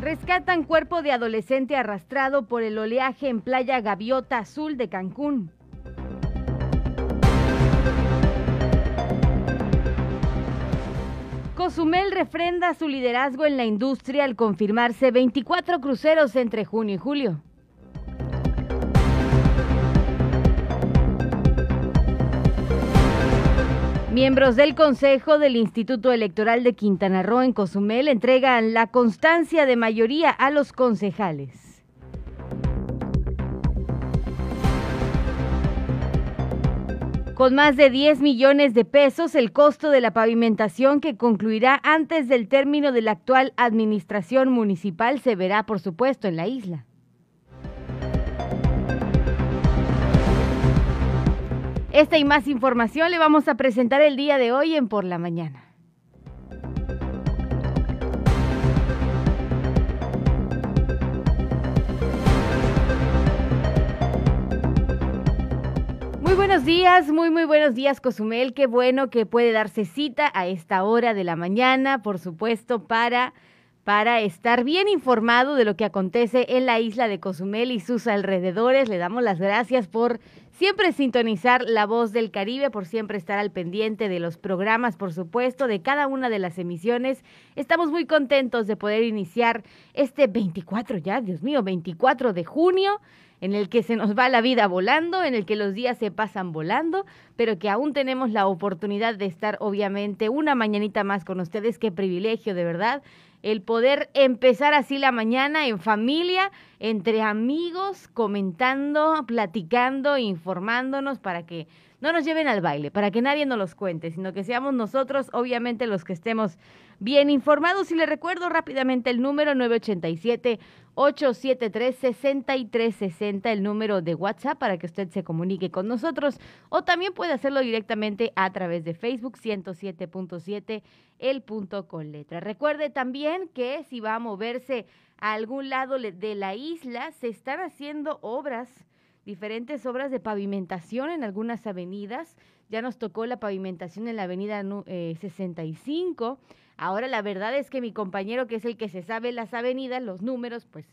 Rescatan cuerpo de adolescente arrastrado por el oleaje en playa Gaviota Azul de Cancún. Cozumel refrenda su liderazgo en la industria al confirmarse 24 cruceros entre junio y julio. Miembros del Consejo del Instituto Electoral de Quintana Roo en Cozumel entregan la constancia de mayoría a los concejales. Con más de 10 millones de pesos, el costo de la pavimentación que concluirá antes del término de la actual administración municipal se verá, por supuesto, en la isla. Esta y más información le vamos a presentar el día de hoy en Por la Mañana. Muy buenos días, muy muy buenos días Cozumel, qué bueno que puede darse cita a esta hora de la mañana, por supuesto, para para estar bien informado de lo que acontece en la isla de Cozumel y sus alrededores. Le damos las gracias por siempre sintonizar La Voz del Caribe, por siempre estar al pendiente de los programas, por supuesto, de cada una de las emisiones. Estamos muy contentos de poder iniciar este 24 ya, Dios mío, 24 de junio en el que se nos va la vida volando, en el que los días se pasan volando, pero que aún tenemos la oportunidad de estar obviamente una mañanita más con ustedes. Qué privilegio, de verdad el poder empezar así la mañana en familia, entre amigos, comentando, platicando, informándonos para que no nos lleven al baile, para que nadie nos los cuente, sino que seamos nosotros, obviamente, los que estemos bien informados. Y le recuerdo rápidamente el número 987 873-6360, el número de WhatsApp para que usted se comunique con nosotros o también puede hacerlo directamente a través de Facebook 107.7, el punto con letra. Recuerde también que si va a moverse a algún lado de la isla, se están haciendo obras, diferentes obras de pavimentación en algunas avenidas. Ya nos tocó la pavimentación en la avenida 65 Ahora la verdad es que mi compañero, que es el que se sabe las avenidas, los números, pues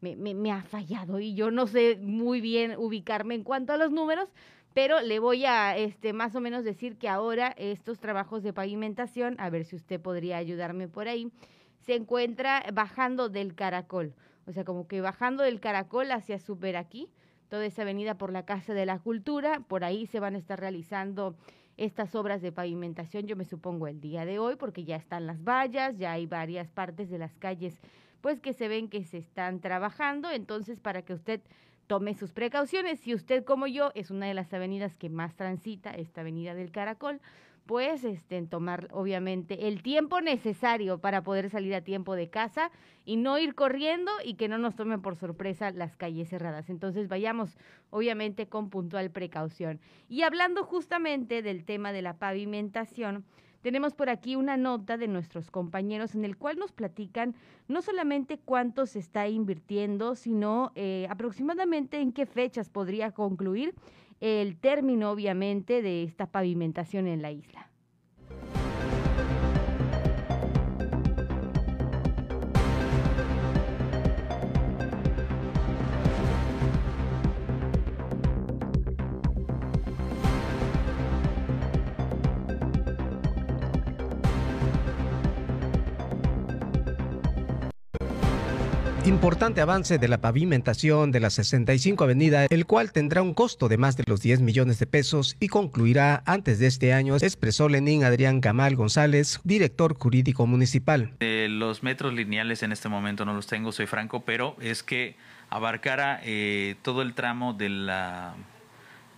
me, me, ha fallado y yo no sé muy bien ubicarme en cuanto a los números, pero le voy a este más o menos decir que ahora estos trabajos de pavimentación, a ver si usted podría ayudarme por ahí, se encuentra bajando del Caracol, o sea, como que bajando del Caracol hacia Super aquí, toda esa avenida por la Casa de la Cultura, por ahí se van a estar realizando estas obras de pavimentación, yo me supongo el día de hoy, porque ya están las vallas, ya hay varias partes de las calles pues que se ven que se están trabajando, entonces para que usted tome sus precauciones, si usted como yo es una de las avenidas que más transita, esta avenida del Caracol, pues este, tomar obviamente el tiempo necesario para poder salir a tiempo de casa y no ir corriendo y que no nos tomen por sorpresa las calles cerradas. Entonces vayamos obviamente con puntual precaución. Y hablando justamente del tema de la pavimentación, tenemos por aquí una nota de nuestros compañeros en el cual nos platican no solamente cuánto se está invirtiendo, sino eh, aproximadamente en qué fechas podría concluir el término, obviamente, de esta pavimentación en la isla. Importante avance de la pavimentación de la 65 Avenida, el cual tendrá un costo de más de los 10 millones de pesos y concluirá antes de este año, expresó Lenín Adrián Camal González, director jurídico municipal. Eh, los metros lineales en este momento no los tengo, soy franco, pero es que abarcara eh, todo el tramo de la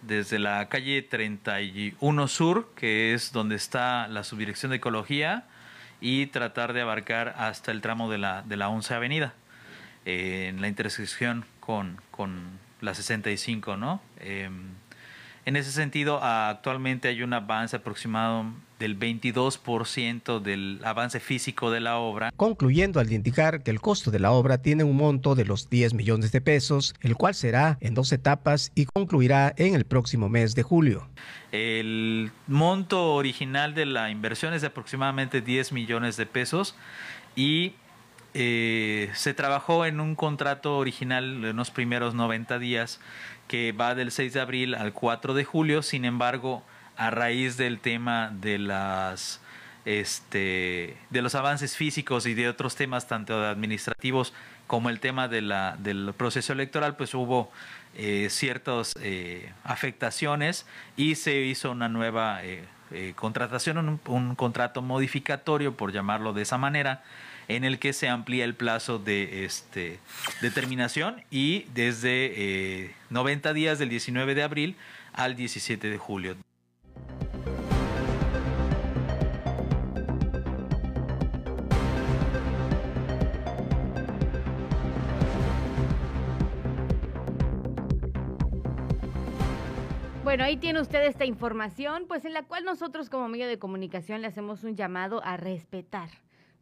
desde la calle 31 Sur, que es donde está la subdirección de ecología, y tratar de abarcar hasta el tramo de la, de la 11 Avenida en la intersección con, con la 65, ¿no? Em, En ese sentido, actualmente hay un avance aproximado del 22% del avance físico de la obra. Concluyendo al indicar que el costo de la obra tiene un monto de los 10 millones de pesos, el cual será en dos etapas y concluirá en el próximo mes de julio. El monto original de la inversión es de aproximadamente 10 millones de pesos y eh, se trabajó en un contrato original en los primeros 90 días que va del 6 de abril al 4 de julio, sin embargo, a raíz del tema de las este de los avances físicos y de otros temas tanto administrativos como el tema de la, del proceso electoral, pues hubo eh, ciertas eh, afectaciones y se hizo una nueva eh, contratación, un, un, contrato modificatorio, por llamarlo de esa manera, en el que se amplía el plazo de este, determinación y desde 90 eh, días del 19 de abril al 17 de julio. Bueno, ahí tiene usted esta información, pues en la cual nosotros como medio de comunicación le hacemos un llamado a respetar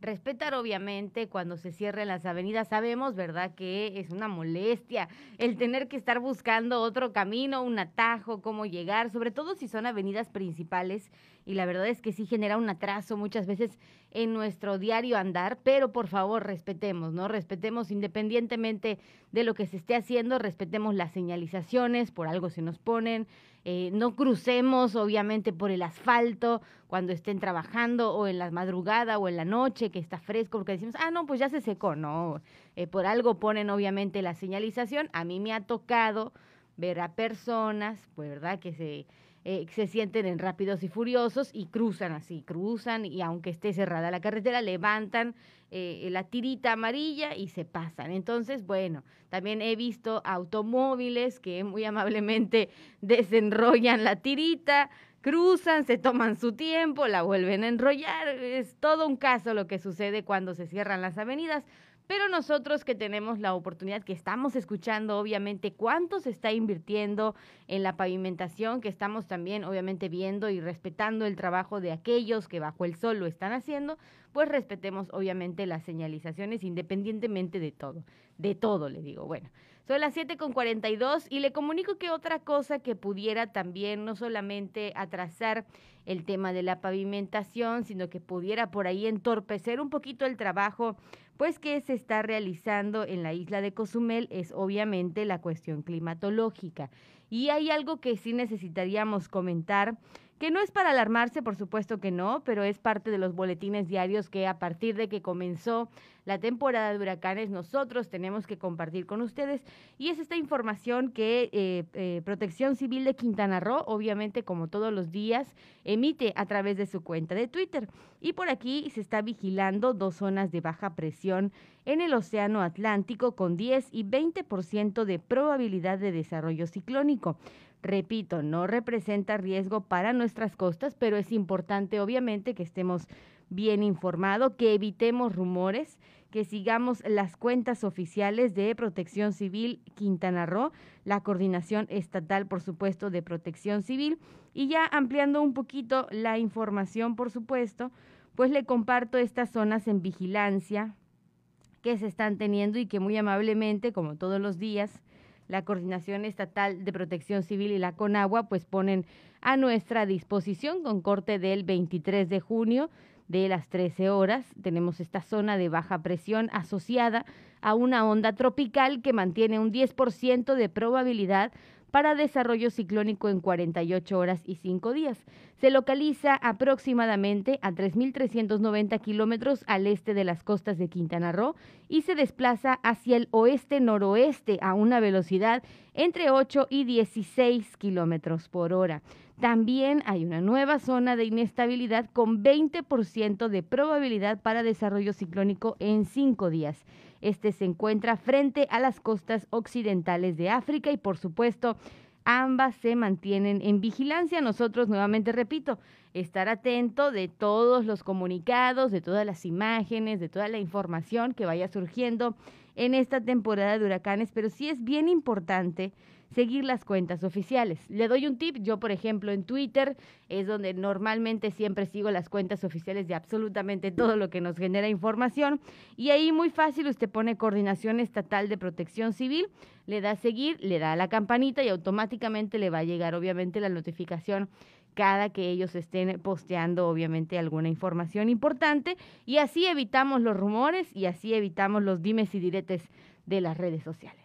Respetar obviamente cuando se cierren las avenidas. Sabemos, ¿verdad?, que es una molestia el tener que estar buscando otro camino, un atajo, cómo llegar, sobre todo si son avenidas principales. Y la verdad es que sí genera un atraso muchas veces en nuestro diario andar, pero por favor respetemos, ¿no? Respetemos independientemente de lo que se esté haciendo, respetemos las señalizaciones, por algo se nos ponen, eh, no crucemos obviamente por el asfalto cuando estén trabajando o en la madrugada o en la noche que está fresco porque decimos, ah, no, pues ya se secó, no, eh, por algo ponen obviamente la señalización. A mí me ha tocado ver a personas, pues, ¿verdad? Que se eh, se sienten en rápidos y furiosos y cruzan así, cruzan y aunque esté cerrada la carretera, levantan eh, la tirita amarilla y se pasan. Entonces, bueno, también he visto automóviles que muy amablemente desenrollan la tirita, cruzan, se toman su tiempo, la vuelven a enrollar. Es todo un caso lo que sucede cuando se cierran las avenidas. Pero nosotros que tenemos la oportunidad, que estamos escuchando obviamente cuánto se está invirtiendo en la pavimentación, que estamos también obviamente viendo y respetando el trabajo de aquellos que bajo el sol lo están haciendo, pues respetemos obviamente las señalizaciones independientemente de todo, de todo le digo. Bueno, son las 7 con 42 y le comunico que otra cosa que pudiera también no solamente atrasar el tema de la pavimentación, sino que pudiera por ahí entorpecer un poquito el trabajo pues que se está realizando en la isla de Cozumel es obviamente la cuestión climatológica. Y hay algo que sí necesitaríamos comentar que no es para alarmarse, por supuesto que no, pero es parte de los boletines diarios que a partir de que comenzó la temporada de huracanes nosotros tenemos que compartir con ustedes y es esta información que eh, eh, Protección Civil de Quintana Roo, obviamente como todos los días, emite a través de su cuenta de Twitter. Y por aquí se está vigilando dos zonas de baja presión en el Océano Atlántico con 10 y 20% de probabilidad de desarrollo ciclónico. Repito, no representa riesgo para nuestras costas, pero es importante obviamente que estemos bien informados, que evitemos rumores, que sigamos las cuentas oficiales de Protección Civil Quintana Roo, la coordinación estatal, por supuesto, de Protección Civil. Y ya ampliando un poquito la información, por supuesto, pues le comparto estas zonas en vigilancia que se están teniendo y que muy amablemente, como todos los días, la Coordinación Estatal de Protección Civil y la CONAGUA pues ponen a nuestra disposición con corte del 23 de junio de las 13 horas. Tenemos esta zona de baja presión asociada a una onda tropical que mantiene un 10% de probabilidad para desarrollo ciclónico en 48 horas y 5 días. Se localiza aproximadamente a 3.390 kilómetros al este de las costas de Quintana Roo y se desplaza hacia el oeste-noroeste a una velocidad entre 8 y 16 kilómetros por hora. También hay una nueva zona de inestabilidad con 20% de probabilidad para desarrollo ciclónico en cinco días. Este se encuentra frente a las costas occidentales de África y por supuesto ambas se mantienen en vigilancia. Nosotros, nuevamente repito, estar atento de todos los comunicados, de todas las imágenes, de toda la información que vaya surgiendo en esta temporada de huracanes, pero sí es bien importante seguir las cuentas oficiales. Le doy un tip, yo por ejemplo en Twitter es donde normalmente siempre sigo las cuentas oficiales de absolutamente todo lo que nos genera información y ahí muy fácil usted pone Coordinación Estatal de Protección Civil, le da a seguir, le da a la campanita y automáticamente le va a llegar obviamente la notificación cada que ellos estén posteando obviamente alguna información importante y así evitamos los rumores y así evitamos los dimes y diretes de las redes sociales.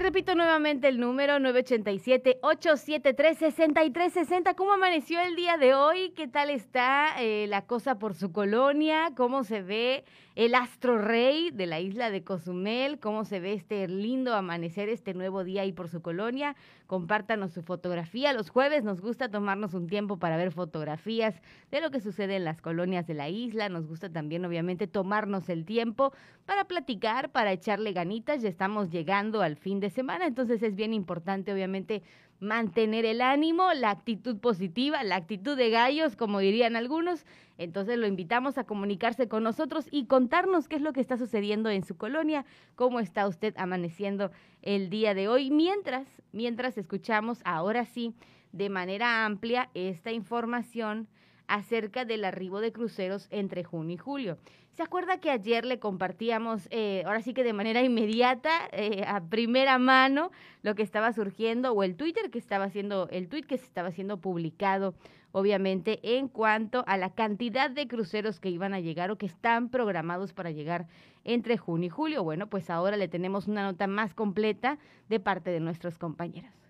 Repito nuevamente el número 987-873-6360. ¿Cómo amaneció el día de hoy? ¿Qué tal está eh, la cosa por su colonia? ¿Cómo se ve el astro rey de la isla de Cozumel? ¿Cómo se ve este lindo amanecer, este nuevo día ahí por su colonia? Compártanos su fotografía. Los jueves nos gusta tomarnos un tiempo para ver fotografías de lo que sucede en las colonias de la isla. Nos gusta también, obviamente, tomarnos el tiempo para platicar, para echarle ganitas. Ya estamos llegando al fin de semana, entonces es bien importante, obviamente, mantener el ánimo, la actitud positiva, la actitud de gallos, como dirían algunos. Entonces lo invitamos a comunicarse con nosotros y contarnos qué es lo que está sucediendo en su colonia, cómo está usted amaneciendo el día de hoy, mientras, mientras escuchamos ahora sí de manera amplia esta información acerca del arribo de cruceros entre junio y julio. ¿Se acuerda que ayer le compartíamos, eh, ahora sí que de manera inmediata, eh, a primera mano, lo que estaba surgiendo o el Twitter que estaba haciendo, el tweet que se estaba siendo publicado, obviamente, en cuanto a la cantidad de cruceros que iban a llegar o que están programados para llegar entre junio y julio? Bueno, pues ahora le tenemos una nota más completa de parte de nuestros compañeros.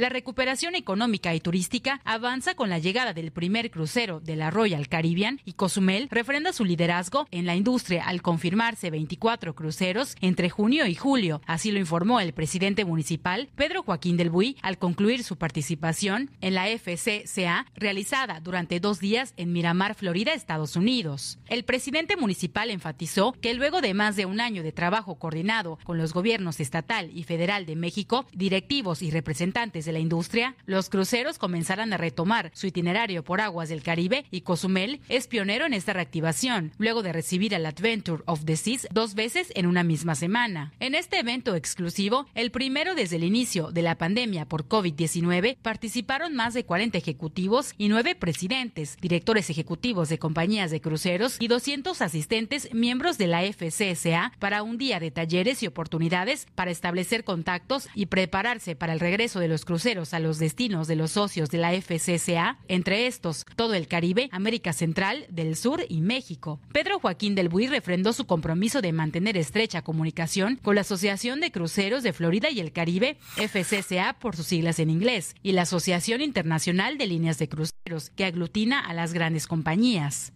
La recuperación económica y turística avanza con la llegada del primer crucero de la Royal Caribbean y Cozumel refrenda su liderazgo en la industria al confirmarse 24 cruceros entre junio y julio. Así lo informó el presidente municipal Pedro Joaquín del Buy al concluir su participación en la FCCA realizada durante dos días en Miramar, Florida, Estados Unidos. El presidente municipal enfatizó que luego de más de un año de trabajo coordinado con los gobiernos estatal y federal de México, directivos y representantes de la industria, los cruceros comenzarán a retomar su itinerario por aguas del Caribe y Cozumel es pionero en esta reactivación, luego de recibir al Adventure of the Seas dos veces en una misma semana. En este evento exclusivo, el primero desde el inicio de la pandemia por COVID-19, participaron más de 40 ejecutivos y nueve presidentes, directores ejecutivos de compañías de cruceros y 200 asistentes miembros de la FCSA para un día de talleres y oportunidades para establecer contactos y prepararse para el regreso de los cruceros a los destinos de los socios de la FCCA, entre estos todo el Caribe, América Central, del Sur y México. Pedro Joaquín del Buy refrendó su compromiso de mantener estrecha comunicación con la Asociación de Cruceros de Florida y el Caribe, FCCA por sus siglas en inglés, y la Asociación Internacional de Líneas de Cruceros, que aglutina a las grandes compañías.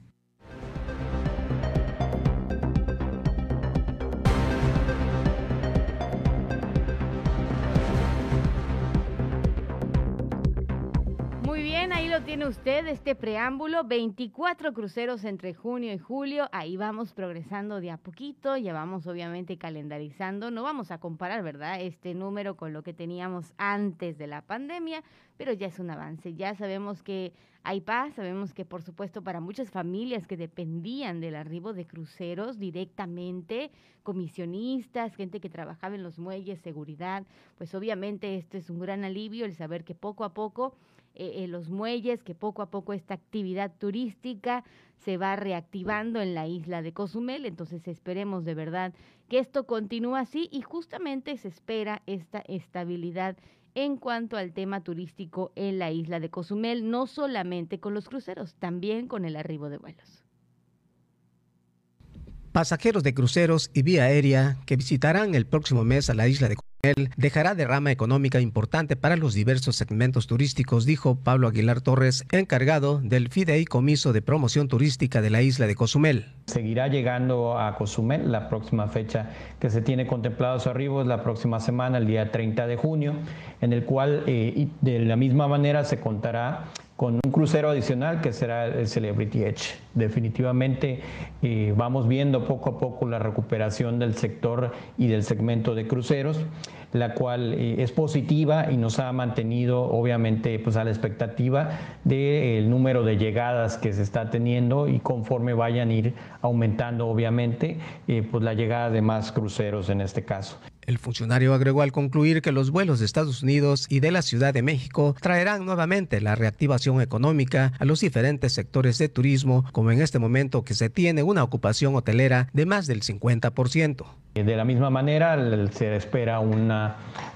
Ahí lo tiene usted, este preámbulo, 24 cruceros entre junio y julio, ahí vamos progresando de a poquito, ya vamos obviamente calendarizando, no vamos a comparar, ¿verdad? Este número con lo que teníamos antes de la pandemia, pero ya es un avance, ya sabemos que hay paz, sabemos que por supuesto para muchas familias que dependían del arribo de cruceros directamente, comisionistas, gente que trabajaba en los muelles, seguridad, pues obviamente esto es un gran alivio el saber que poco a poco eh, los muelles, que poco a poco esta actividad turística se va reactivando en la isla de Cozumel. Entonces esperemos de verdad que esto continúe así y justamente se espera esta estabilidad en cuanto al tema turístico en la isla de Cozumel, no solamente con los cruceros, también con el arribo de vuelos. Pasajeros de cruceros y vía aérea que visitarán el próximo mes a la isla de Cozumel dejará derrama económica importante para los diversos segmentos turísticos, dijo Pablo Aguilar Torres, encargado del Fideicomiso de Promoción Turística de la isla de Cozumel. Seguirá llegando a Cozumel la próxima fecha que se tiene contemplado su arribo es la próxima semana, el día 30 de junio, en el cual eh, de la misma manera se contará con un crucero adicional que será el Celebrity Edge. Definitivamente eh, vamos viendo poco a poco la recuperación del sector y del segmento de cruceros, la cual eh, es positiva y nos ha mantenido obviamente pues, a la expectativa del número de llegadas que se está teniendo y conforme vayan a ir aumentando obviamente eh, pues, la llegada de más cruceros en este caso. El funcionario agregó al concluir que los vuelos de Estados Unidos y de la Ciudad de México traerán nuevamente la reactivación económica a los diferentes sectores de turismo, como en este momento que se tiene una ocupación hotelera de más del 50%. De la misma manera, se espera una,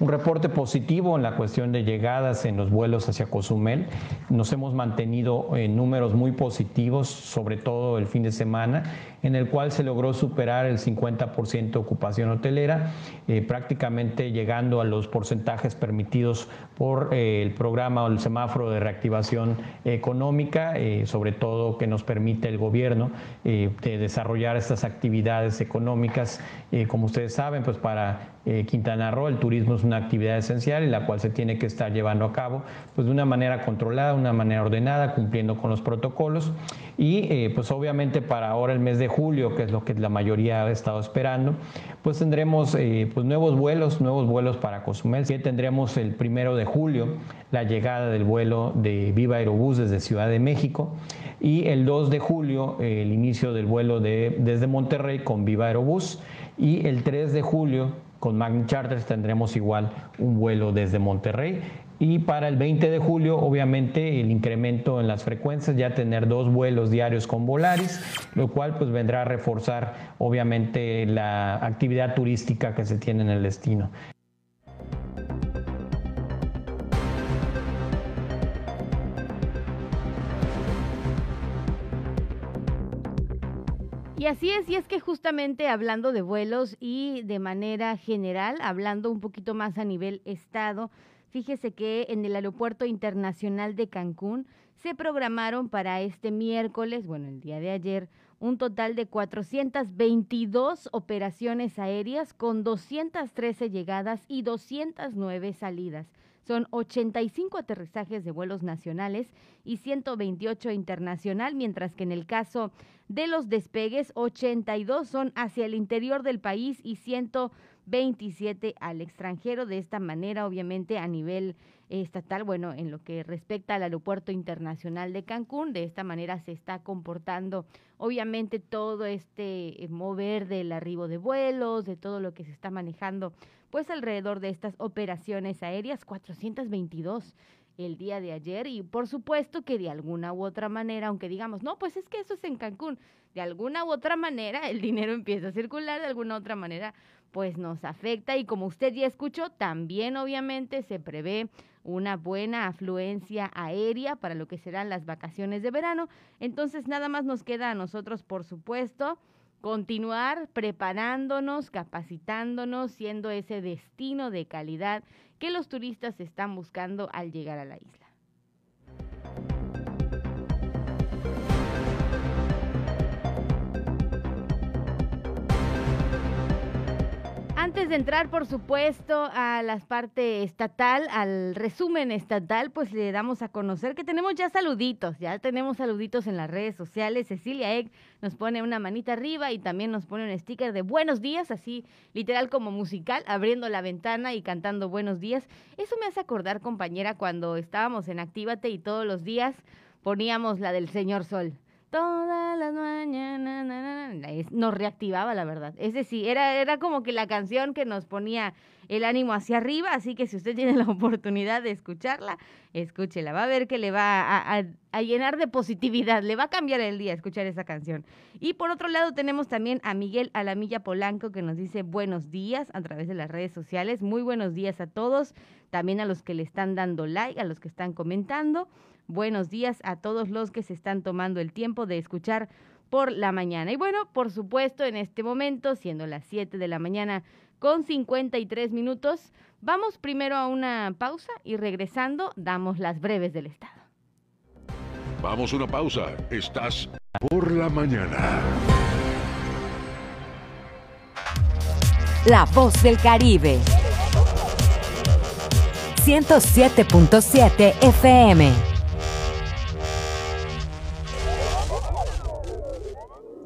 un reporte positivo en la cuestión de llegadas en los vuelos hacia Cozumel. Nos hemos mantenido en números muy positivos, sobre todo el fin de semana, en el cual se logró superar el 50% de ocupación hotelera, eh, prácticamente llegando a los porcentajes permitidos por eh, el programa o el semáforo de reactivación económica, eh, sobre todo que nos permite el gobierno de desarrollar estas actividades económicas como ustedes saben, pues para eh, Quintana Roo el turismo es una actividad esencial y la cual se tiene que estar llevando a cabo pues de una manera controlada, una manera ordenada, cumpliendo con los protocolos. Y eh, pues obviamente para ahora el mes de julio, que es lo que la mayoría ha estado esperando, pues tendremos eh, pues nuevos vuelos, nuevos vuelos para Cozumel. Tendremos el primero de julio la llegada del vuelo de Viva Aerobús desde Ciudad de México y el 2 de julio el inicio del vuelo de, desde Monterrey con Viva Aerobús y el 3 de julio con Magni Charters tendremos igual un vuelo desde Monterrey y para el 20 de julio obviamente el incremento en las frecuencias ya tener dos vuelos diarios con Volaris lo cual pues vendrá a reforzar obviamente la actividad turística que se tiene en el destino. Y así es, y es que justamente hablando de vuelos y de manera general, hablando un poquito más a nivel estado, fíjese que en el Aeropuerto Internacional de Cancún se programaron para este miércoles, bueno, el día de ayer, un total de 422 operaciones aéreas con 213 llegadas y 209 salidas. Son 85 aterrizajes de vuelos nacionales y 128 internacional, mientras que en el caso de los despegues, 82 son hacia el interior del país y 127 al extranjero. De esta manera, obviamente, a nivel estatal, bueno, en lo que respecta al Aeropuerto Internacional de Cancún, de esta manera se está comportando, obviamente, todo este eh, mover del arribo de vuelos, de todo lo que se está manejando pues alrededor de estas operaciones aéreas, 422 el día de ayer y por supuesto que de alguna u otra manera, aunque digamos, no, pues es que eso es en Cancún, de alguna u otra manera el dinero empieza a circular, de alguna u otra manera pues nos afecta y como usted ya escuchó, también obviamente se prevé una buena afluencia aérea para lo que serán las vacaciones de verano. Entonces nada más nos queda a nosotros, por supuesto, continuar preparándonos, capacitándonos, siendo ese destino de calidad que los turistas están buscando al llegar a la isla. Antes de entrar, por supuesto, a la parte estatal, al resumen estatal, pues le damos a conocer que tenemos ya saluditos, ya tenemos saluditos en las redes sociales. Cecilia Egg nos pone una manita arriba y también nos pone un sticker de buenos días, así literal como musical, abriendo la ventana y cantando buenos días. Eso me hace acordar, compañera, cuando estábamos en Actívate y todos los días poníamos la del Señor Sol todas las mañanas, nos reactivaba, la verdad. Es decir, era, era como que la canción que nos ponía el ánimo hacia arriba, así que si usted tiene la oportunidad de escucharla, escúchela, va a ver que le va a, a, llenar de positividad, le va a cambiar el día escuchar esa canción. Y por otro lado tenemos también a Miguel Alamilla Polanco que nos dice buenos días a través de las redes sociales, muy buenos días a todos, también a los que le están dando like, a los que están comentando. Buenos días a todos los que se están tomando el tiempo de escuchar por la mañana. Y bueno, por supuesto, en este momento, siendo las 7 de la mañana con 53 minutos, vamos primero a una pausa y regresando damos las breves del Estado. Vamos a una pausa. Estás por la mañana. La voz del Caribe. 107.7 FM.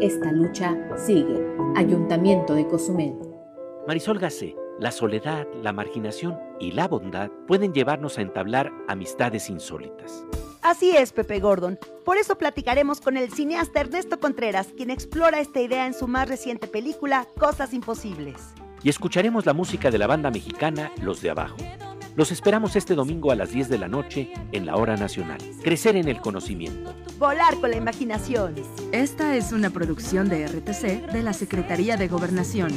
Esta lucha sigue. Ayuntamiento de Cozumel. Marisol Gacé, la soledad, la marginación y la bondad pueden llevarnos a entablar amistades insólitas. Así es, Pepe Gordon. Por eso platicaremos con el cineasta Ernesto Contreras, quien explora esta idea en su más reciente película, Cosas Imposibles. Y escucharemos la música de la banda mexicana Los de Abajo. Los esperamos este domingo a las 10 de la noche en la Hora Nacional. Crecer en el conocimiento. Volar con la imaginación. Esta es una producción de RTC de la Secretaría de Gobernación.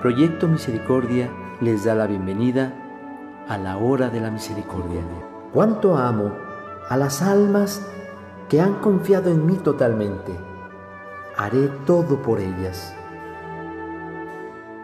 Proyecto Misericordia les da la bienvenida a la hora de la misericordia. Cuánto amo a las almas que han confiado en mí totalmente. Haré todo por ellas.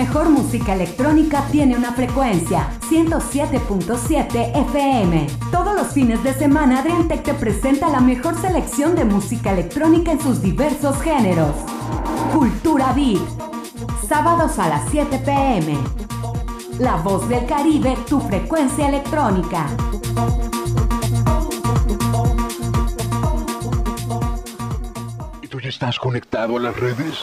Mejor música electrónica tiene una frecuencia, 107.7 FM. Todos los fines de semana Adrián Tech te presenta la mejor selección de música electrónica en sus diversos géneros. Cultura Beat. Sábados a las 7 pm. La voz del Caribe, tu frecuencia electrónica. ¿Y tú ya estás conectado a las redes?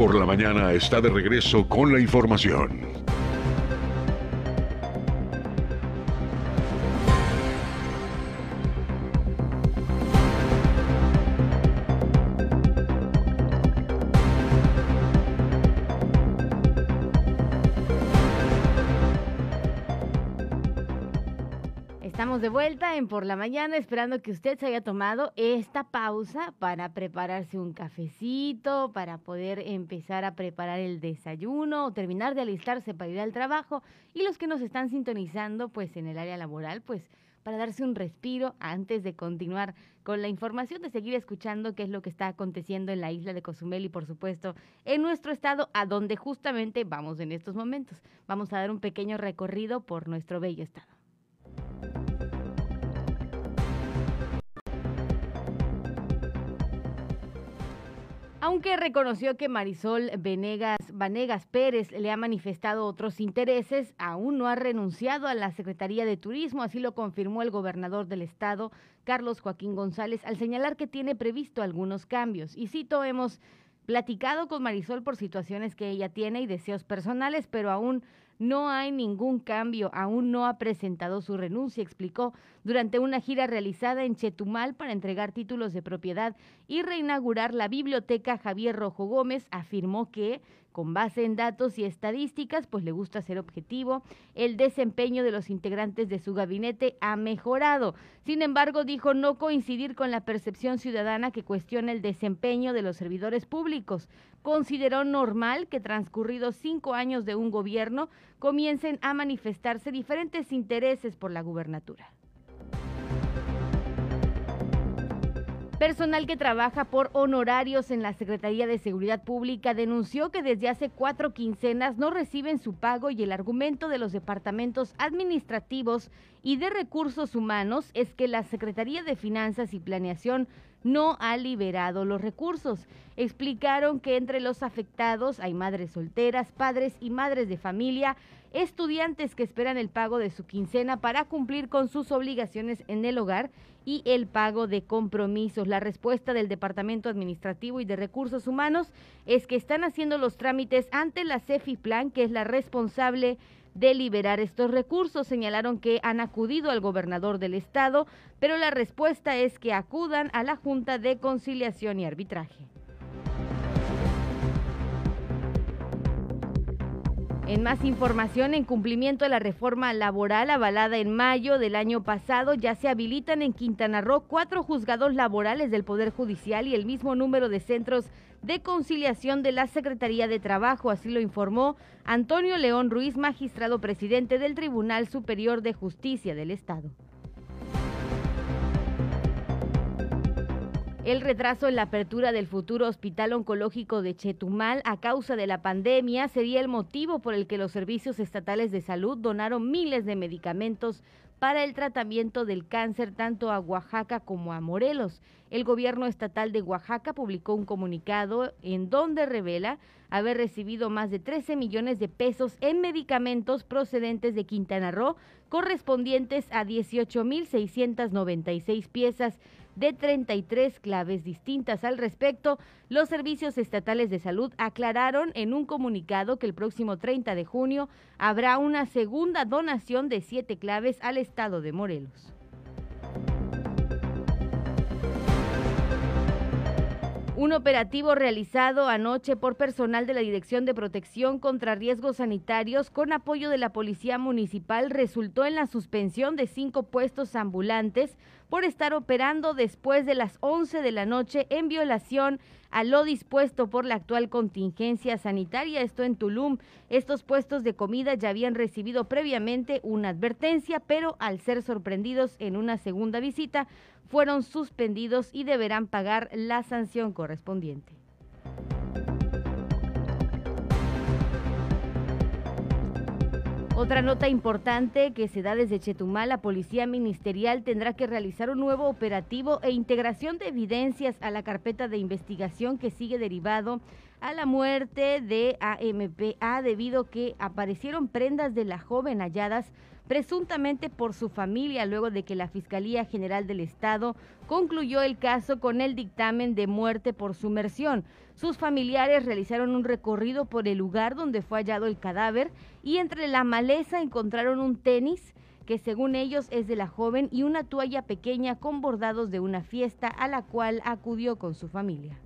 Por la mañana está de regreso con la información. Vuelta en Por la Mañana, esperando que usted se haya tomado esta pausa para prepararse un cafecito, para poder empezar a preparar el desayuno o terminar de alistarse para ir al trabajo. Y los que nos están sintonizando, pues en el área laboral, pues para darse un respiro antes de continuar con la información, de seguir escuchando qué es lo que está aconteciendo en la isla de Cozumel y por supuesto en nuestro estado, a donde justamente vamos en estos momentos. Vamos a dar un pequeño recorrido por nuestro bello estado. Aunque reconoció que Marisol Venegas, Vanegas Pérez le ha manifestado otros intereses, aún no ha renunciado a la Secretaría de Turismo, así lo confirmó el gobernador del estado, Carlos Joaquín González, al señalar que tiene previsto algunos cambios. Y cito, hemos platicado con Marisol por situaciones que ella tiene y deseos personales, pero aún no hay ningún cambio, aún no ha presentado su renuncia, explicó durante una gira realizada en Chetumal para entregar títulos de propiedad y reinaugurar la biblioteca Javier Rojo Gómez, afirmó que con base en datos y estadísticas, pues le gusta ser objetivo. El desempeño de los integrantes de su gabinete ha mejorado. Sin embargo, dijo no coincidir con la percepción ciudadana que cuestiona el desempeño de los servidores públicos. Consideró normal que transcurridos cinco años de un gobierno comiencen a manifestarse diferentes intereses por la gubernatura. Personal que trabaja por honorarios en la Secretaría de Seguridad Pública denunció que desde hace cuatro quincenas no reciben su pago y el argumento de los departamentos administrativos y de recursos humanos es que la Secretaría de Finanzas y Planeación no ha liberado los recursos. Explicaron que entre los afectados hay madres solteras, padres y madres de familia, estudiantes que esperan el pago de su quincena para cumplir con sus obligaciones en el hogar y el pago de compromisos. La respuesta del Departamento Administrativo y de Recursos Humanos es que están haciendo los trámites ante la CEFIPLAN, que es la responsable de liberar estos recursos. Señalaron que han acudido al gobernador del estado, pero la respuesta es que acudan a la Junta de Conciliación y Arbitraje. En más información, en cumplimiento de la reforma laboral avalada en mayo del año pasado, ya se habilitan en Quintana Roo cuatro juzgados laborales del Poder Judicial y el mismo número de centros de conciliación de la Secretaría de Trabajo, así lo informó Antonio León Ruiz, magistrado presidente del Tribunal Superior de Justicia del Estado. El retraso en la apertura del futuro Hospital Oncológico de Chetumal a causa de la pandemia sería el motivo por el que los servicios estatales de salud donaron miles de medicamentos para el tratamiento del cáncer tanto a Oaxaca como a Morelos. El gobierno estatal de Oaxaca publicó un comunicado en donde revela haber recibido más de 13 millones de pesos en medicamentos procedentes de Quintana Roo, correspondientes a 18.696 piezas de 33 claves distintas. Al respecto, los servicios estatales de salud aclararon en un comunicado que el próximo 30 de junio habrá una segunda donación de siete claves al estado de Morelos. Un operativo realizado anoche por personal de la Dirección de Protección contra Riesgos Sanitarios con apoyo de la Policía Municipal resultó en la suspensión de cinco puestos ambulantes por estar operando después de las 11 de la noche en violación a lo dispuesto por la actual contingencia sanitaria, esto en Tulum. Estos puestos de comida ya habían recibido previamente una advertencia, pero al ser sorprendidos en una segunda visita, fueron suspendidos y deberán pagar la sanción correspondiente. Otra nota importante que se da desde Chetumal, la Policía Ministerial tendrá que realizar un nuevo operativo e integración de evidencias a la carpeta de investigación que sigue derivado a la muerte de AMPA debido que aparecieron prendas de la joven halladas presuntamente por su familia luego de que la Fiscalía General del Estado concluyó el caso con el dictamen de muerte por sumersión. Sus familiares realizaron un recorrido por el lugar donde fue hallado el cadáver y entre la maleza encontraron un tenis que según ellos es de la joven y una toalla pequeña con bordados de una fiesta a la cual acudió con su familia.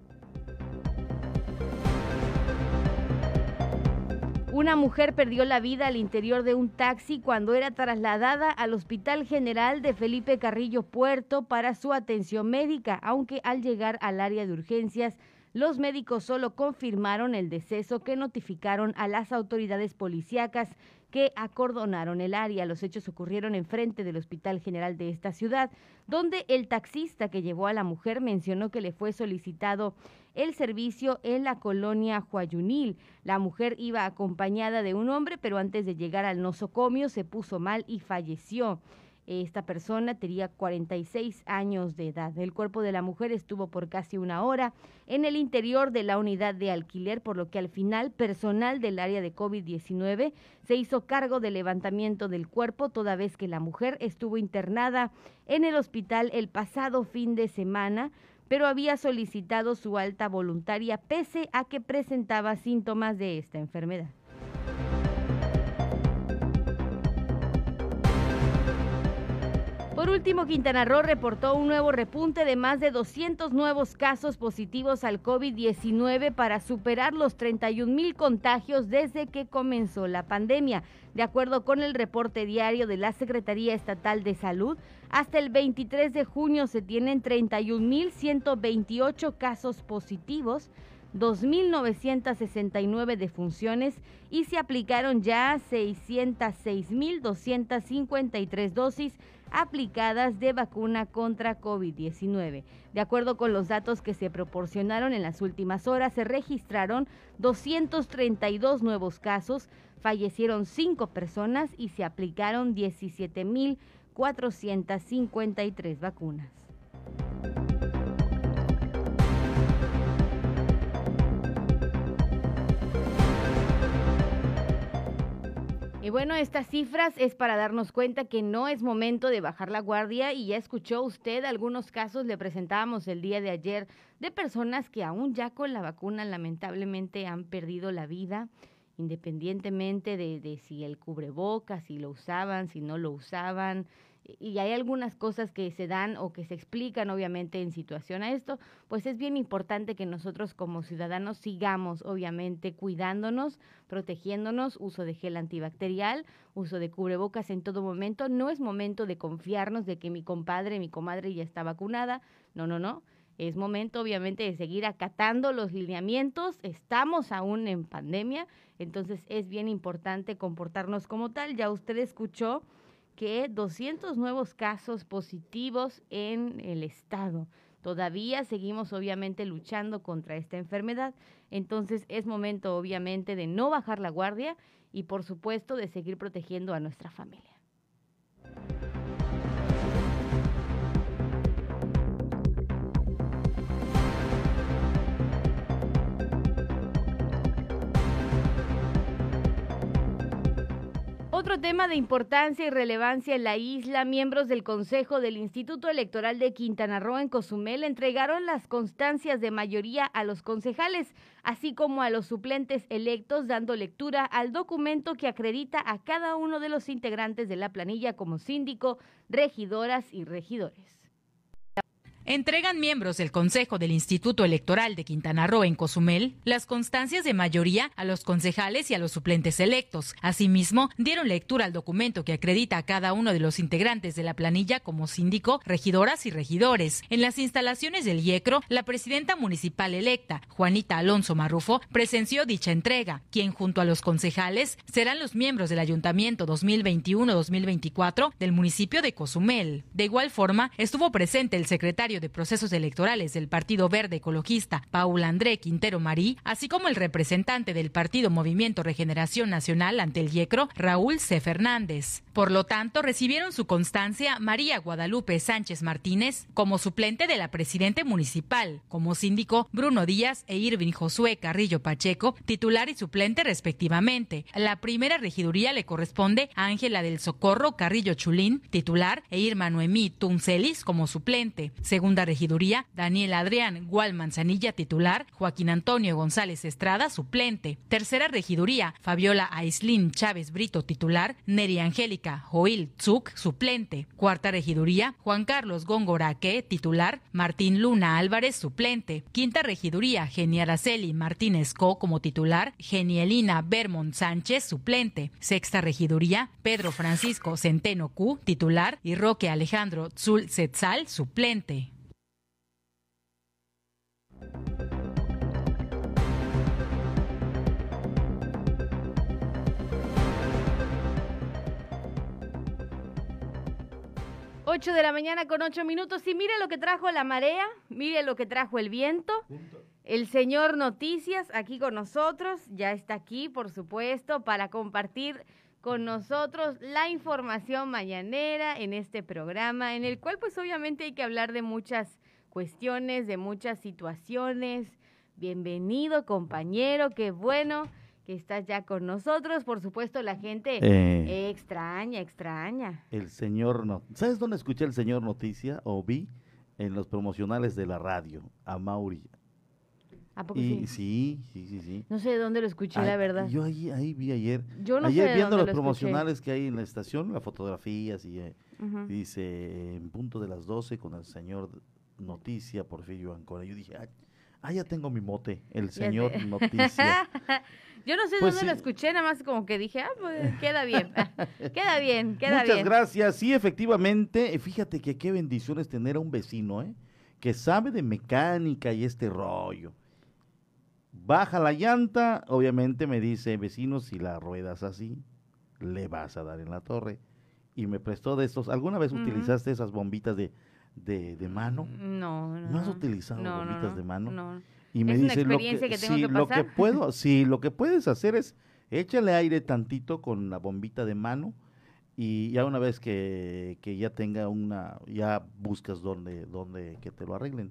Una mujer perdió la vida al interior de un taxi cuando era trasladada al Hospital General de Felipe Carrillo Puerto para su atención médica, aunque al llegar al área de urgencias los médicos solo confirmaron el deceso que notificaron a las autoridades policíacas que acordonaron el área. Los hechos ocurrieron enfrente del Hospital General de esta ciudad, donde el taxista que llevó a la mujer mencionó que le fue solicitado el servicio en la colonia Juayunil. La mujer iba acompañada de un hombre, pero antes de llegar al nosocomio se puso mal y falleció. Esta persona tenía 46 años de edad. El cuerpo de la mujer estuvo por casi una hora en el interior de la unidad de alquiler, por lo que al final personal del área de COVID-19 se hizo cargo del levantamiento del cuerpo, toda vez que la mujer estuvo internada en el hospital el pasado fin de semana pero había solicitado su alta voluntaria pese a que presentaba síntomas de esta enfermedad. Por último, Quintana Roo reportó un nuevo repunte de más de 200 nuevos casos positivos al COVID-19 para superar los 31 mil contagios desde que comenzó la pandemia. De acuerdo con el reporte diario de la Secretaría Estatal de Salud, hasta el 23 de junio se tienen 31.128 casos positivos, 2.969 defunciones y se aplicaron ya 606.253 dosis aplicadas de vacuna contra COVID-19. De acuerdo con los datos que se proporcionaron en las últimas horas, se registraron 232 nuevos casos, fallecieron 5 personas y se aplicaron 17.453 vacunas. Y bueno, estas cifras es para darnos cuenta que no es momento de bajar la guardia y ya escuchó usted algunos casos, le presentábamos el día de ayer, de personas que aún ya con la vacuna lamentablemente han perdido la vida, independientemente de, si el cubrebocas, si lo usaban, si no lo usaban, y hay algunas cosas que se dan o que se explican obviamente en situación a esto, pues es bien importante que nosotros como ciudadanos sigamos obviamente cuidándonos, protegiéndonos, uso de gel antibacterial, uso de cubrebocas en todo momento. No es momento de confiarnos de que mi compadre, mi comadre ya está vacunada. No, no, no. Es momento obviamente de seguir acatando los lineamientos. Estamos aún en pandemia, entonces es bien importante comportarnos como tal. Ya usted escuchó que 200 nuevos casos positivos en el estado. Todavía seguimos obviamente luchando contra esta enfermedad, entonces es momento obviamente de no bajar la guardia y por supuesto de seguir protegiendo a nuestra familia. Otro tema de importancia y relevancia en la isla, miembros del Consejo del Instituto Electoral de Quintana Roo en Cozumel entregaron las constancias de mayoría a los concejales, así como a los suplentes electos, dando lectura al documento que acredita a cada uno de los integrantes de la planilla como síndico, regidoras y regidores. Entregan miembros del Consejo del Instituto Electoral de Quintana Roo en Cozumel las constancias de mayoría a los concejales y a los suplentes electos. Asimismo, dieron lectura al documento que acredita a cada uno de los integrantes de la planilla como síndico, regidoras y regidores. En las instalaciones del IECRO, la presidenta municipal electa, Juanita Alonso Marrufo, presenció dicha entrega, quien junto a los concejales serán los miembros del Ayuntamiento 2021-2024 del municipio de Cozumel. De igual forma, estuvo presente el secretario de Procesos Electorales del Partido Verde Ecologista, Paul André Quintero Marí, así como el representante del Partido Movimiento Regeneración Nacional ante el IECRO, Raúl C. Fernández. Por lo tanto, recibieron su constancia María Guadalupe Sánchez Martínez como suplente de la presidente municipal, como síndico Bruno Díaz e Irving Josué Carrillo Pacheco, titular y suplente respectivamente. La primera regiduría le corresponde a Ángela del Socorro Carrillo Chulín, titular, e Irma Noemí Tuncelis como suplente. Segunda regiduría, Daniel Adrián Gual Manzanilla, titular, Joaquín Antonio González Estrada, suplente. Tercera regiduría, Fabiola Aislín Chávez Brito, titular, Neri Angélica Joil Tzuk, suplente. Cuarta regiduría, Juan Carlos Góngora-Que, titular, Martín Luna Álvarez, suplente. Quinta regiduría, Geni Araceli Martínez Co como titular, Genielina Bermont Sánchez, suplente. Sexta regiduría, Pedro Francisco Centeno Q, titular, y Roque Alejandro Tzul Setzal, suplente. 8 de la mañana con 8 minutos. Y mire lo que trajo la marea, mire lo que trajo el viento. El señor Noticias aquí con nosotros, ya está aquí, por supuesto, para compartir con nosotros la información mañanera en este programa, en el cual pues obviamente hay que hablar de muchas cuestiones, de muchas situaciones. Bienvenido compañero, qué bueno que estás ya con nosotros. Por supuesto, la gente Eh, extraña, extraña. El señor, no ¿sabes dónde escuché el señor Noticia o vi? En los promocionales de la radio, a Mauri. ¿A poco y sí? sí, sí, sí, No sé de dónde lo escuché, Ay, la verdad. Yo ahí, ahí vi ayer. Yo no sé ayer de viendo dónde los lo escuché. promocionales que hay en la estación, las fotografías y eh, dice en punto de las 12 con el señor Noticia Porfirio Ancona. Yo dije, "Ay, ah, ya tengo mi mote, el señor. Noticia. Yo no sé Pues dónde lo escuché, nada más como que dije, ah, pues queda bien, queda bien, queda Muchas bien. gracias. Sí, efectivamente, eh, fíjate que qué bendiciones tener a un vecino, ¿eh? Que sabe de mecánica y este rollo. Baja la llanta, obviamente me dice, vecino, si la ruedas así, le vas a dar en la torre. Y me prestó de estos. ¿Alguna vez utilizaste esas bombitas de, de, de mano? No, no. ¿No has utilizado No, no, bombitas no, de mano? no. Y me Es una dice, lo que tengo que lo que puedo, sí, lo que puedes hacer es échale aire tantito con la bombita de mano y ya una vez que, que ya tenga una, ya buscas dónde, dónde que te lo arreglen.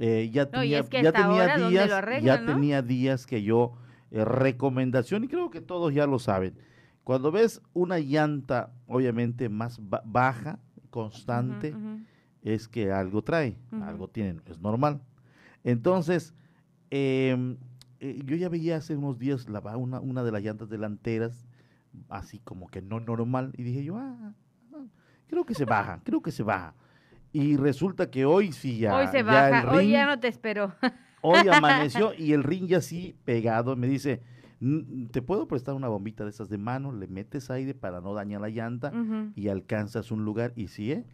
Eh, ya tenía, es que ya tenía ahora, ¿dónde días, arreglan, ya tenía días que yo eh, recomendación y creo que todos ya lo saben. Cuando ves una llanta, obviamente más ba- baja, constante. Es que algo trae, algo tienen, es normal. Entonces, em, eh, yo ya veía hace unos días la, una, una de las llantas delanteras, así como que no normal, y dije yo, ah, ah, creo que se baja, creo que se baja. Y resulta que hoy sí ya, Hoy se ya baja, el hoy ya ring- no te espero. Hoy amaneció y el ring ya así pegado. Me dice, "Mm, ¿te puedo prestar una bombita de esas de mano? Le metes aire para no dañar la llanta y alcanzas un lugar. Y sí, ¿eh?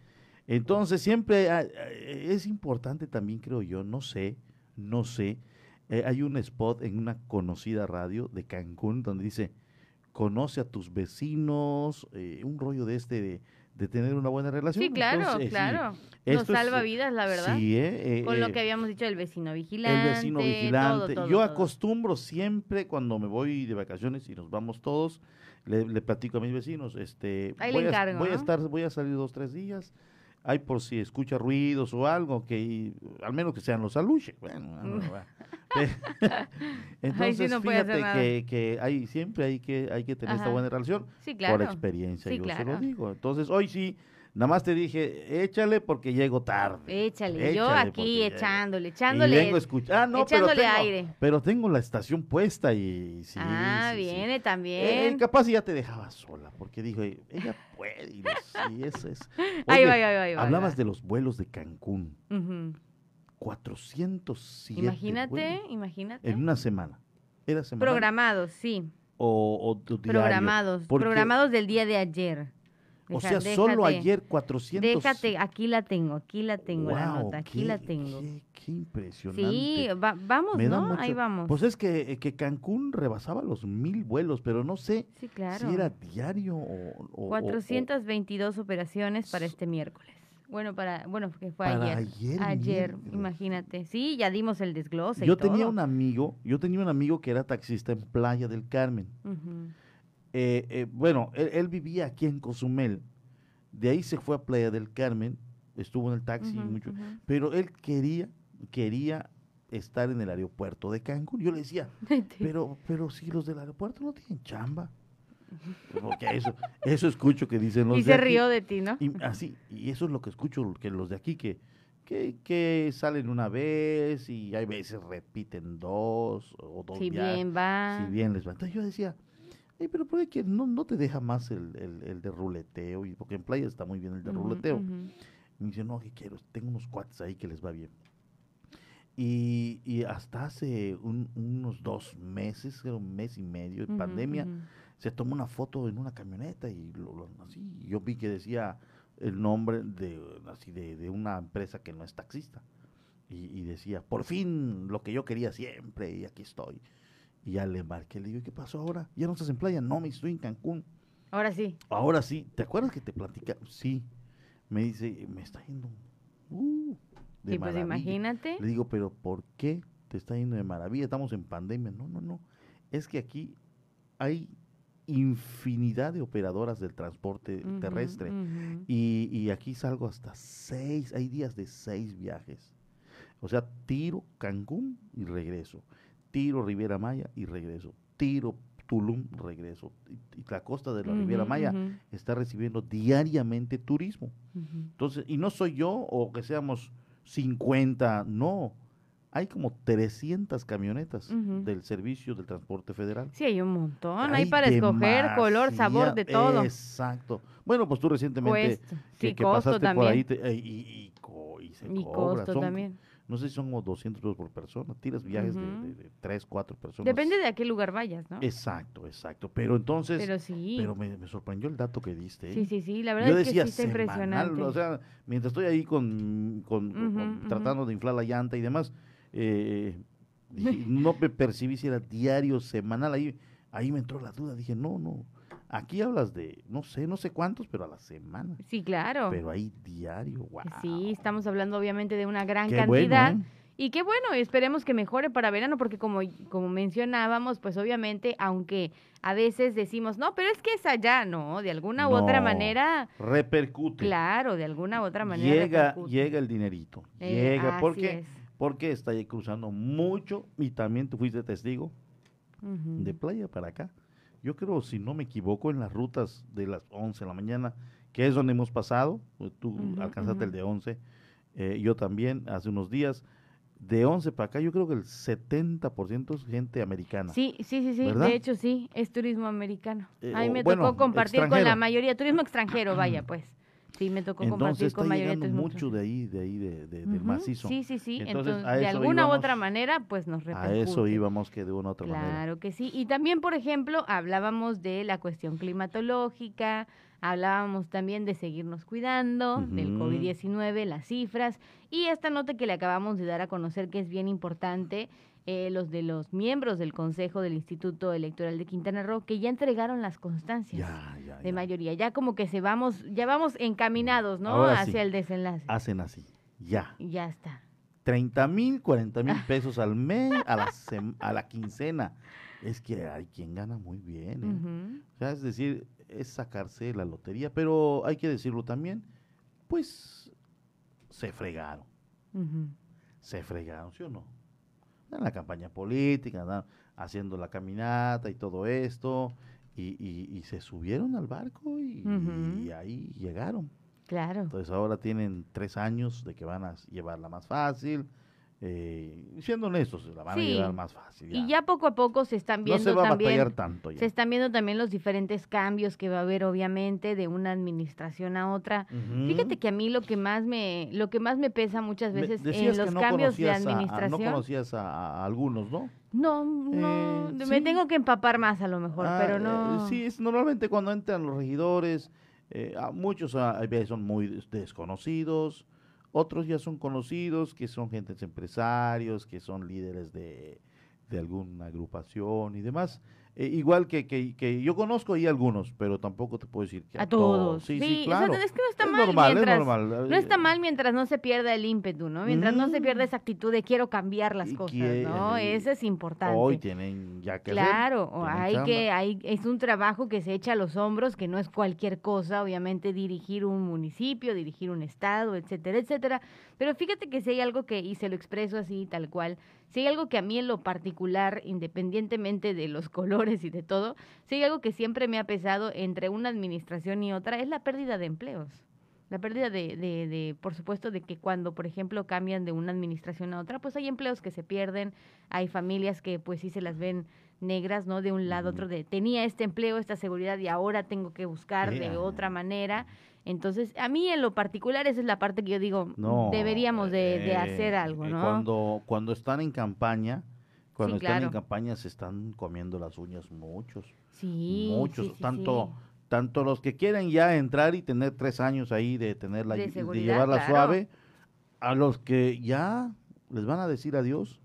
Entonces siempre ah, es importante también, creo yo, no sé, no sé. eh, hay un spot en una conocida radio de Cancún donde dice, conoce a tus vecinos, eh, un rollo de este de, de tener una buena relación. Sí, claro, Entonces, sí, claro. Nos es, salva eh, vidas, la verdad. Sí, eh, eh, Con lo eh, que habíamos dicho del vecino vigilante. el vecino vigilante. todo, todo, Yo todo. acostumbro siempre cuando me voy de vacaciones y nos vamos todos, le, le platico a mis vecinos, este, Ahí le voy, a, encargo, voy a estar, voy a salir dos tres días. Hay por si escucha ruidos o algo que al menos que sean los aluche. Bueno, entonces no puede hacer fíjate que, que hay siempre hay que hay que tener esta Ajá. buena relación Sí, por claro. experiencia Sí, yo se claro. lo digo. Entonces hoy sí nada más te dije échale porque llego tarde. Échale, yo aquí ya- echándole, y echándole. vengo a escuchar. Ah, no, pero echándole tengo, aire. pero tengo la estación puesta y sí. ah, sí, sí. viene Eh, también. capaz ya te dejaba sola, porque dijo, "Eh, ella puede. Y sí, eso es. Ahí va, ahí va, ahí va, Hablabas de los vuelos de Cancún. 407 Imagínate, vuelos imagínate. en una semana. ¿Era semana? Programados, sí. O? Programados. Porque, Programados del día de ayer. O sea, solo ayer 400. Déjate, aquí la tengo, aquí la tengo la nota, aquí qué- la tengo. Qué, qué impresionante. Sí, va- vamos, Me ¿no? mucho- Ahí vamos. Pues es que, que Cancún rebasaba los mil vuelos, pero no sé Sí, claro. si era diario o... o- o- o- 422 operaciones para este miércoles. Bueno, para, bueno, que fue Para ayer. ayer imagínate. Sí, ya dimos el desglose. y Yo tenía todo. un amigo, yo tenía un amigo que era taxista en Playa del Carmen. Ujú. Eh, eh, bueno, él, él vivía aquí en Cozumel. De ahí se fue a Playa del Carmen, estuvo en el taxi Ujú, mucho, pero él quería, quería estar en el aeropuerto de Cancún. Yo le decía, pero, pero si los del aeropuerto no tienen chamba. Porque eso, eso escucho que dicen los Y de se aquí. rió de ti, ¿no? Y así, y eso es lo que escucho que los de aquí que, que, que salen una vez y hay veces repiten dos o dos Si bien va. Si bien les va. Entonces yo decía, "Ey, pero ¿por qué no, no te deja más el, el, el de ruleteo? Y porque en playa está muy bien el de Ujú, ruleteo. ujú. Me dice, no, que quiero, tengo unos cuates ahí que les va bien. Y, y hasta hace un- unos dos meses, era un mes y medio de Ujú, pandemia, ujú. se tomó una foto en una camioneta y lo, lo- así, yo vi que decía el nombre de, así de, de una empresa que no es taxista. Y, y decía, por fin, lo que yo quería siempre, y aquí estoy. Y ya le marqué, le digo, ¿qué pasó ahora? ¿Ya no estás en playa? No, me estoy en Cancún. Ahora sí. Ahora sí, ¿te acuerdas que te platica? Sí, me dice, me está yendo uh, de Sí, pues maravilla". imagínate. Le digo, pero ¿por qué te está yendo de maravilla? Estamos en pandemia. No, no, no. Es que aquí hay infinidad de operadoras del transporte terrestre. Y, y aquí salgo hasta seis, hay días de seis viajes. O sea, tiro Cancún y regreso. Tiro Riviera Maya y regreso. Tiro Tulum, regreso. Y, y la costa de la Riviera Maya está recibiendo diariamente turismo. Entonces, y no soy yo o que seamos 50, no. hay como 300 camionetas del servicio del transporte federal. Sí, hay un montón. Hay, Hay para escoger color, sabor, de todo. Exacto. Bueno, pues tú recientemente Cuesta. que, Sí, que costo pasaste por también. ahí te- eh, y, y, se cobra. costo Son- también. No sé si son como 200 pesos por persona. Tiras viajes de- de, de 3, 4 personas. Depende de a qué lugar vayas, ¿no? Exacto, exacto. Pero entonces, Pero sí. pero me, me sorprendió el dato que diste. ¿eh? Sí, sí, sí, la verdad Yo es que sí está semanal, impresionante. O sea, mientras estoy ahí con, con- tratando de inflar la llanta y demás, eh, dije, no me percibí si era diario, semanal. Ahí, ahí me entró la duda. Dije, no, no. Aquí hablas de, no sé, no sé cuántos, pero a la semana. Sí, claro. Pero ahí diario, wow. Sí, estamos hablando obviamente de una gran Qué bueno, cantidad. ¿eh? Y qué bueno, esperemos que mejore para verano, porque como, como mencionábamos, pues obviamente, aunque a veces decimos, no, pero es que es allá, no, de alguna u otra manera, Repercute. claro, de alguna u otra manera. llega, repercute. llega el dinerito. Eh, llega porque, es. porque está cruzando mucho y también tú fuiste testigo de playa para acá. Yo creo, si no me equivoco, en las rutas de las 11 de la mañana, que es donde hemos pasado, pues tú alcanzaste el de 11, eh, yo también hace unos días, de 11 para acá, yo creo que el 70% es gente americana. Sí, sí, sí, sí, ¿Verdad? de hecho sí, es turismo americano. Eh, a mí me bueno, tocó compartir con la mayoría, turismo extranjero, vaya pues. Sí, me tocó Entonces está llegando mucho de ahí, de ahí, de, de- del macizo. Sí, sí, sí. Entonces, Entonces, a de alguna u otra manera, pues nos A repercute. eso íbamos que de una u otra manera. Claro que sí. Y también, por ejemplo, hablábamos de la cuestión climatológica, hablábamos también de seguirnos cuidando, del Ujú. COVID-19, las cifras, y esta nota que le acabamos de dar a conocer que es bien importante, eh, los de los miembros del Consejo del Instituto Electoral de Quintana Roo, que ya entregaron las constancias de mayoría. Ya como que se vamos, ya vamos encaminados, ¿no? Ahora sí. Hacia el desenlace. Hacen así, ya. Ya está. 30 mil, 40 mil pesos al mes, a la, a la quincena. Es que hay quien gana muy bien. ¿eh? Ujú. O sea, es decir, es sacarse la lotería, pero hay que decirlo también, pues se fregaron, se fregaron, ¿sí o no? En la campaña política, haciendo la caminata y todo esto, y, y- y se subieron al barco y, y ahí llegaron. Claro. Entonces ahora tienen tres años de que van a llevarla más fácil. Eh, siendo honestos, la van a llevar más fácil. Y ya poco a poco se están No viendo se va a también, batallar tanto ya. se están viendo también los diferentes cambios que va a haber obviamente de una administración a otra. Fíjate que a mí lo que más me lo que más me pesa muchas veces en los no cambios de conocías a- a- administración. no conocías a, algunos, ¿no? no, no, Eh, me sí. tengo que empapar más a lo mejor, Ah, pero eh, no. sí, es normalmente cuando entran los regidores, eh, a muchos ah, son muy des- desconocidos, otros ya son conocidos, que son gentes empresarios, que son líderes de, de alguna agrupación y demás. Eh, igual que, que, que yo conozco ahí algunos, pero tampoco te puedo decir que a, a todos. Sí, Sí, sí, o sea, claro. es que no está Es mal, normal, es mientras, normal. No está mal mientras no se pierda el ímpetu, ¿no? Mientras no se pierda esa actitud de quiero cambiar las cosas, ¿no? Eso es importante. Hoy tienen ya que hacer, Claro, tienen hay chamba. que, hay, es un trabajo que se echa a los hombros, que no es cualquier cosa, obviamente dirigir un municipio, dirigir un estado, etcétera, etcétera. Pero fíjate que si hay algo que, y se lo expreso así, tal cual, si hay algo que a mí en lo particular, independientemente de los colores y de todo, si hay algo que siempre me ha pesado entre una administración y otra, es la pérdida de empleos. La pérdida de, de, de, por supuesto, de que cuando, por ejemplo, cambian de una administración a otra, pues hay empleos que se pierden, hay familias que pues sí se las ven negras, ¿no? De un lado a otro, de tenía este empleo, esta seguridad y ahora tengo que buscar de otra manera. Entonces, a mí en lo particular, esa es la parte que yo digo, No, deberíamos de, de eh, hacer algo, eh, ¿no? Cuando, cuando están en campaña, cuando Sí, están en campaña se están comiendo las uñas muchos. Sí, Muchos, sí, sí, tanto, tanto los que quieren ya entrar y tener tres años ahí de tener la De de, llevarla claro. suave, a los que ya les van a decir adiós.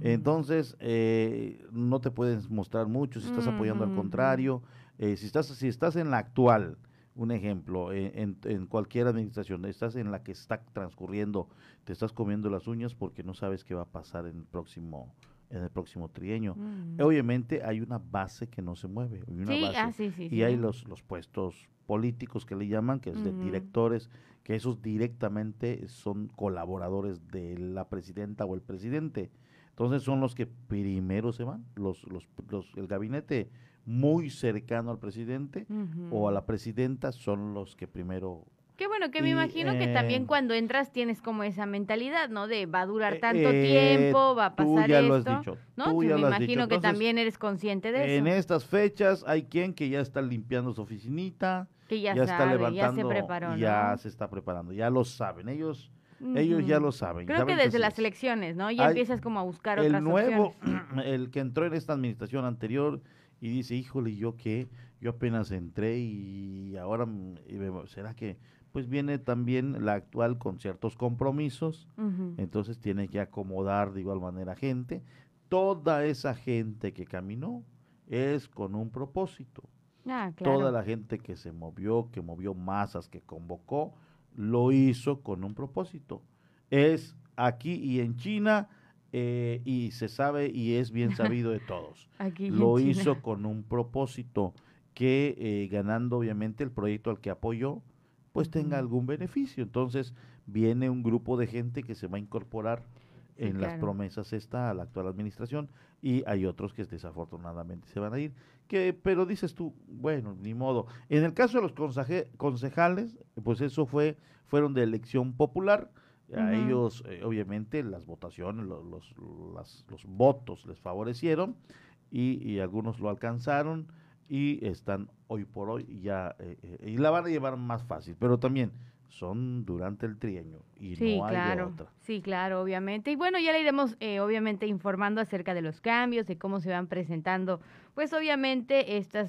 Entonces, eh, no te puedes mostrar mucho si estás apoyando al contrario. Eh, si, estás, si estás en la actual, un ejemplo, eh, en, en cualquier administración, estás en la que está transcurriendo, te estás comiendo las uñas porque no sabes qué va a pasar en el próximo en el próximo trienio. Mm. Obviamente hay una base que no se mueve, hay una Sí, base. ah, sí, sí, y hay los, los puestos políticos que le llaman, que es de directores, que esos directamente son colaboradores de la presidenta o el presidente. Entonces son los que primero se van, los, los, los- el gabinete muy cercano al presidente o a la presidenta son los que primero Que Qué bueno, que me imagino que también eh, cuando entras tienes como esa mentalidad, ¿no? De va a durar tanto eh, tiempo, va a tú pasar ya esto. lo has dicho, ¿no? tú Sí, ya me lo has imagino dicho. que Entonces, también eres consciente de eso. En estas fechas hay quien que ya está limpiando su oficinita, Que ya está sabe, ya se levantando, preparó, ya se está preparando, ya lo saben, ellos, ellos ya lo saben. Creo saben que desde las es. elecciones, ¿no? Ya empiezas como a buscar el otras nuevo, opciones. el que entró en esta administración anterior y dice, híjole, ¿y ¿yo qué? Yo apenas entré y ahora, mm, ¿será que? Pues viene también la actual con ciertos compromisos, entonces tiene que acomodar de igual manera gente. Toda esa gente que caminó es con un propósito. Ah, claro. Toda la gente que se movió, que movió masas, que convocó, lo hizo con un propósito. Es aquí y en China eh, y se sabe y es bien sabido de todos. Aquí lo hizo con un propósito que eh, ganando obviamente el proyecto al que apoyó, pues tenga algún beneficio. Entonces viene un grupo de gente que se va a incorporar Sí, en las promesas esta a la actual administración y hay otros que desafortunadamente se van a ir que pero dices tú bueno ni modo. En el caso de los conseje- concejales pues eso fue fueron de elección popular. A ellos eh, obviamente las votaciones los, los, las- los votos les favorecieron y, y algunos lo alcanzaron y están hoy por hoy ya eh, eh, y la van a llevar más fácil. Pero también son durante el trienio y Sí, no hay de claro. otra Sí, claro, obviamente. Y bueno, ya le iremos eh, obviamente informando acerca de los cambios, de cómo se van presentando, pues obviamente estos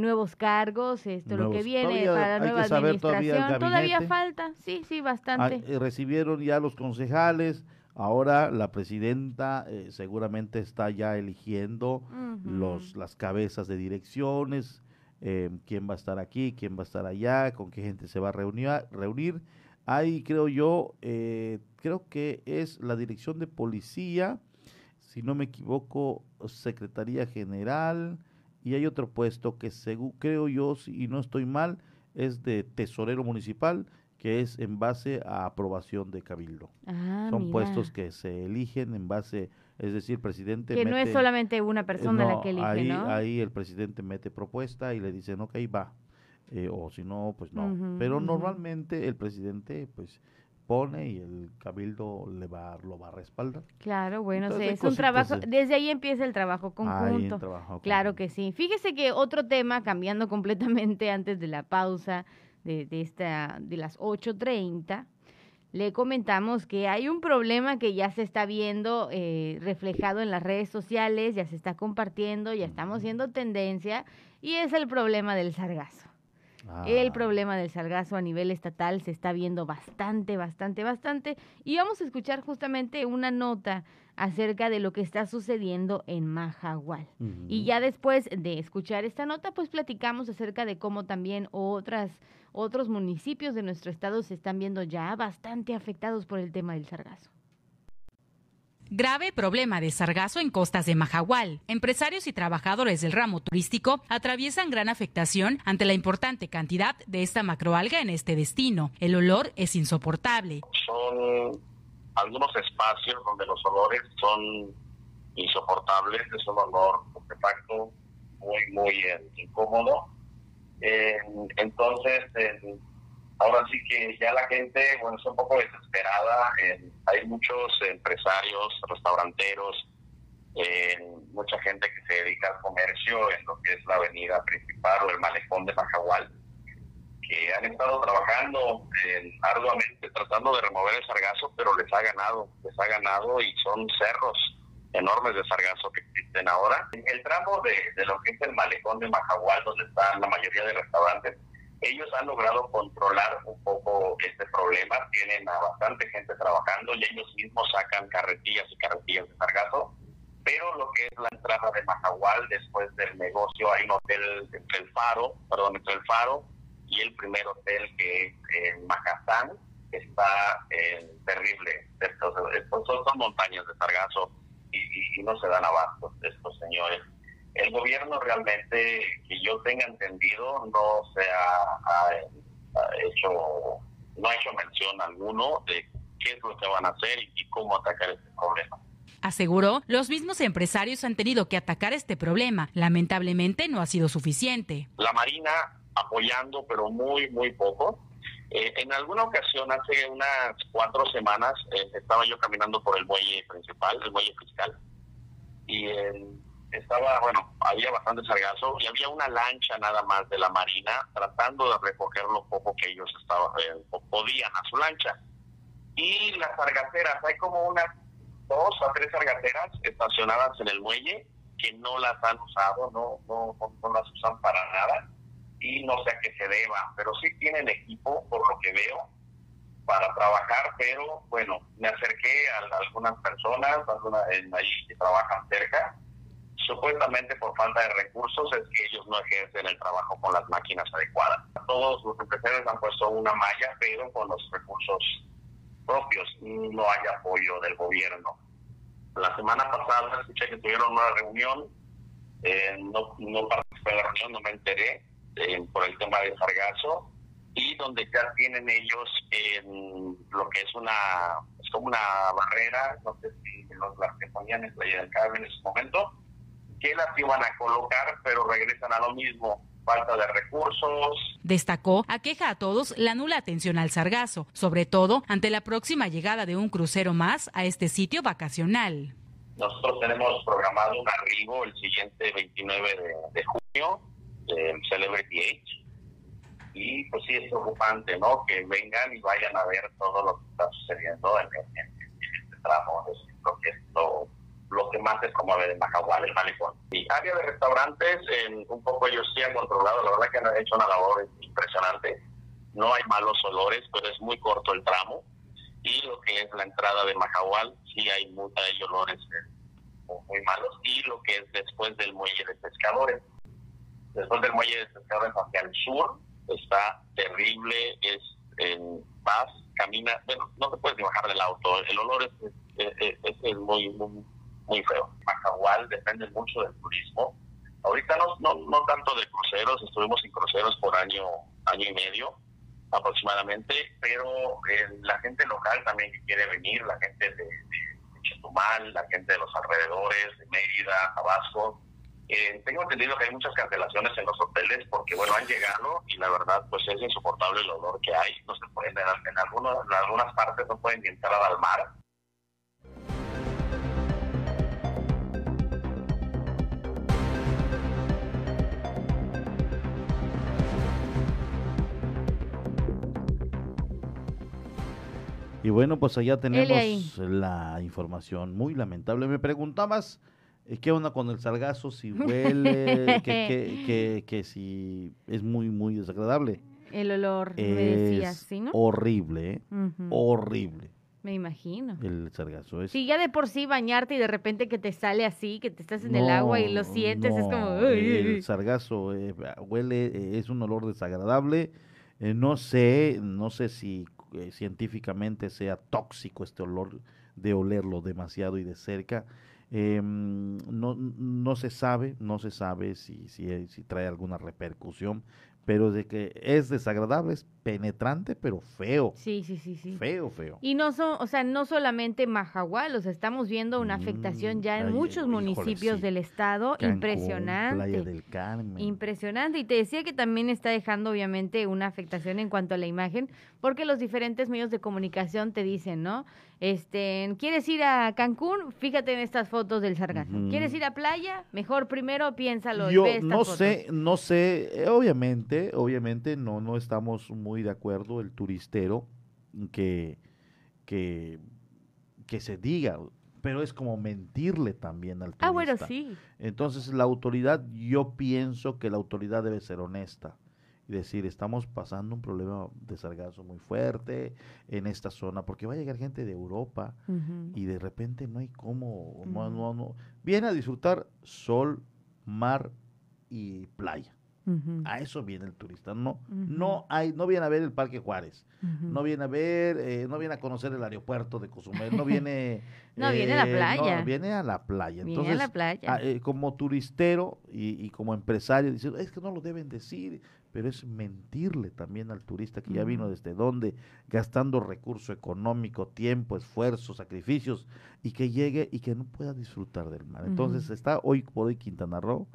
nuevos cargos, esto lo que viene todavía para la nueva todavía administración. Todavía falta, sí, sí, Ah, bastante. eh, recibieron ya los concejales, ahora la presidenta eh, seguramente está ya eligiendo los las cabezas de direcciones, eh, quién va a estar aquí, quién va a estar allá, con qué gente se va a reunir. reunir. Ahí creo yo, eh, creo que es la dirección de policía, si no me equivoco, Secretaría General, y hay otro puesto que según creo yo, si no estoy mal, es de tesorero municipal, que es en base a aprobación de cabildo. Ah, Son mira. puestos que se eligen en base, es decir, presidente Que no es solamente una persona la no, que elige, ahí, ¿no? Ahí el presidente mete propuesta y le dicen, ok, va. Eh, o si no, pues no. Pero normalmente el presidente, pues, pone y el cabildo le va, lo va a respaldar. Claro, bueno, Entonces, es un trabajo, de- desde ahí empieza el trabajo conjunto. el trabajo Claro que sí. Fíjese que otro tema, cambiando completamente antes de la pausa de, de esta, de las 8.30, le comentamos que hay un problema que ya se está viendo eh, reflejado en las redes sociales, ya se está compartiendo, ya estamos viendo tendencia, y es el problema del sargazo. El Ah. problema del sargazo a nivel estatal se está viendo bastante, bastante, bastante. Y vamos a escuchar justamente una nota acerca de lo que está sucediendo en Majagual. Y ya después de escuchar esta nota, pues platicamos acerca de cómo también otras, otros municipios de nuestro estado se están viendo ya bastante afectados por el tema del sargazo. Grave problema de sargazo en costas de Majahual. Empresarios y trabajadores del ramo turístico atraviesan gran afectación ante la importante cantidad de esta macroalga en este destino. El olor es insoportable. son algunos espacios donde los olores son insoportables, es un olor putrefacto muy, muy eh, incómodo. Eh, entonces, eh, ahora sí que ya la gente, bueno, está un poco desesperada. eh, hay muchos empresarios, restauranteros, mucha gente que se dedica al comercio en lo que es la avenida principal o el malecón de Majahual que han estado trabajando arduamente tratando de remover el sargazo, pero les ha ganado, les ha ganado y son cerros enormes de sargazo que existen ahora. El tramo de, lo que es el malecón de Majahual, donde están la mayoría de restaurantes, ellos han logrado controlar un poco este problema, tienen a bastante gente trabajando y ellos mismos sacan carretillas y carretillas de sargazo, pero lo que es la entrada de Majahual, después del negocio, hay un hotel entre el faro, perdón, entre el faro y el primer hotel que es en Macatán, está eh, terrible. Estos, estos son montañas de sargazo y, y- no se dan abasto estos señores. El gobierno realmente, que yo tenga entendido, no se ha hecho, no ha hecho mención alguno de qué es lo que van a hacer y, y cómo atacar este problema. Aseguró, los mismos empresarios han tenido que atacar este problema. Lamentablemente no ha sido suficiente. la Marina apoyando, pero muy, muy poco. Eh, en alguna ocasión, hace unas cuatro semanas, eh, estaba yo caminando por el muelle principal, el muelle fiscal, y estaba, bueno, había bastante sargazo y había una lancha nada más de la Marina tratando de recoger lo poco que ellos estaban, podían a su lancha. Y las sargaceras, hay como unas dos a tres sargaceras estacionadas en el muelle que no las han usado, no, no, no las usan para nada y no sé a qué se deba, pero sí tienen equipo, por lo que veo, para trabajar, pero bueno, me acerqué a, algunas personas, algunas ahí que trabajan cerca, supuestamente por falta de recursos es que ellos no ejercen el trabajo con las máquinas adecuadas. Todos los empresarios han puesto una malla, pero con los recursos propios, no hay apoyo del gobierno. La semana pasada escuché que tuvieron una reunión, eh, no, no participé en la reunión, no me enteré, eh, por el tema de sargazo y donde ya tienen ellos lo que es una es como una barrera no sé si los, las que ponían en Playa del Carmen en ese momento que las iban a colocar pero regresan a lo mismo falta de recursos. Destacó, aqueja a todos la nula atención al sargazo, sobre todo ante la próxima llegada de un crucero más a este sitio vacacional. Nosotros tenemos programado un arribo el siguiente 29 de, de junio de Celebrity Age. Y pues sí es preocupante, ¿no? Que vengan y vayan a ver todo lo que está sucediendo en, este tramo. lo que lo, que más es como de Majahual, el malecón. Y área de restaurantes, en, un poco ellos sí han controlado, la verdad que han hecho una labor impresionante. No hay malos olores, pero es muy corto el tramo. Y lo que es la entrada de Majahual, sí hay, hay olores eh, muy malos. Y lo que es después del muelle de pescadores después del muelle de pescadores hacia el sur, está terrible, es en paz, camina, bueno, no te puedes ni bajar del auto, el olor es, es, muy, muy, feo. Macahual depende mucho del turismo. Ahorita no, no, no tanto de cruceros, estuvimos en cruceros por año, año y medio aproximadamente, pero eh, la gente local también que quiere venir, la gente de Chetumal, la gente de los alrededores, de Mérida, Tabasco, eh, tengo entendido que hay muchas cancelaciones en los hoteles porque, bueno, han llegado y la verdad, pues es insoportable el olor que hay. No se pueden, en, algunas, en algunas partes no pueden ni entrar al mar. Y bueno, pues allá tenemos la información muy lamentable. Me preguntabas ¿Qué onda con el sargazo? Si huele, que, que, si es muy, muy desagradable. El olor, me decías, ¿sí, no? Horrible, ¿eh? horrible. Me imagino. El sargazo es. Sí, ya de por sí bañarte y de repente que te sale así, que te estás en el agua y lo sientes, es como. El sargazo eh, huele, es un olor desagradable. no sé, no sé si científicamente sea tóxico este olor de olerlo demasiado y de cerca. Eh, no, no se sabe, no se sabe si, si, si trae alguna repercusión, pero de que es desagradable, es penetrante, pero feo. Sí, sí, sí, sí. Feo, feo. Y no son, o sea, no solamente Majahual, o sea, estamos viendo una afectación ya en muchos municipios del estado, impresionante. Playa del Carmen. Impresionante. Y te decía que también está dejando, obviamente, una afectación en cuanto a la imagen, porque los diferentes medios de comunicación te dicen, ¿no? Este, ¿quieres ir a Cancún? Fíjate en estas fotos del sargazo. ¿Quieres ir a playa? Mejor primero piénsalo. Yo no sé, no sé, eh, obviamente, obviamente no, no estamos muy de acuerdo el turistero que, que, que se diga, pero es como mentirle también al turista. Ah, bueno, sí. Entonces la autoridad, yo pienso que la autoridad debe ser honesta y decir, estamos pasando un problema de sargazo muy fuerte en esta zona, porque va a llegar gente de Europa y de repente no hay cómo, no, no, no, viene a disfrutar sol, mar y playa. A eso viene el turista. No, no hay, no viene a ver el Parque Juárez, no viene a ver, eh, no viene a conocer el aeropuerto de Cozumel, no viene. no viene a la eh, playa. No, viene a la playa. Entonces, viene a la playa. Eh, como turistero y, como empresario, dice, es que no lo deben decir, pero es mentirle también al turista que ya vino desde donde, gastando recurso económico, tiempo, esfuerzo, sacrificios, y que llegue y que no pueda disfrutar del mar. Entonces está hoy por hoy Quintana Roo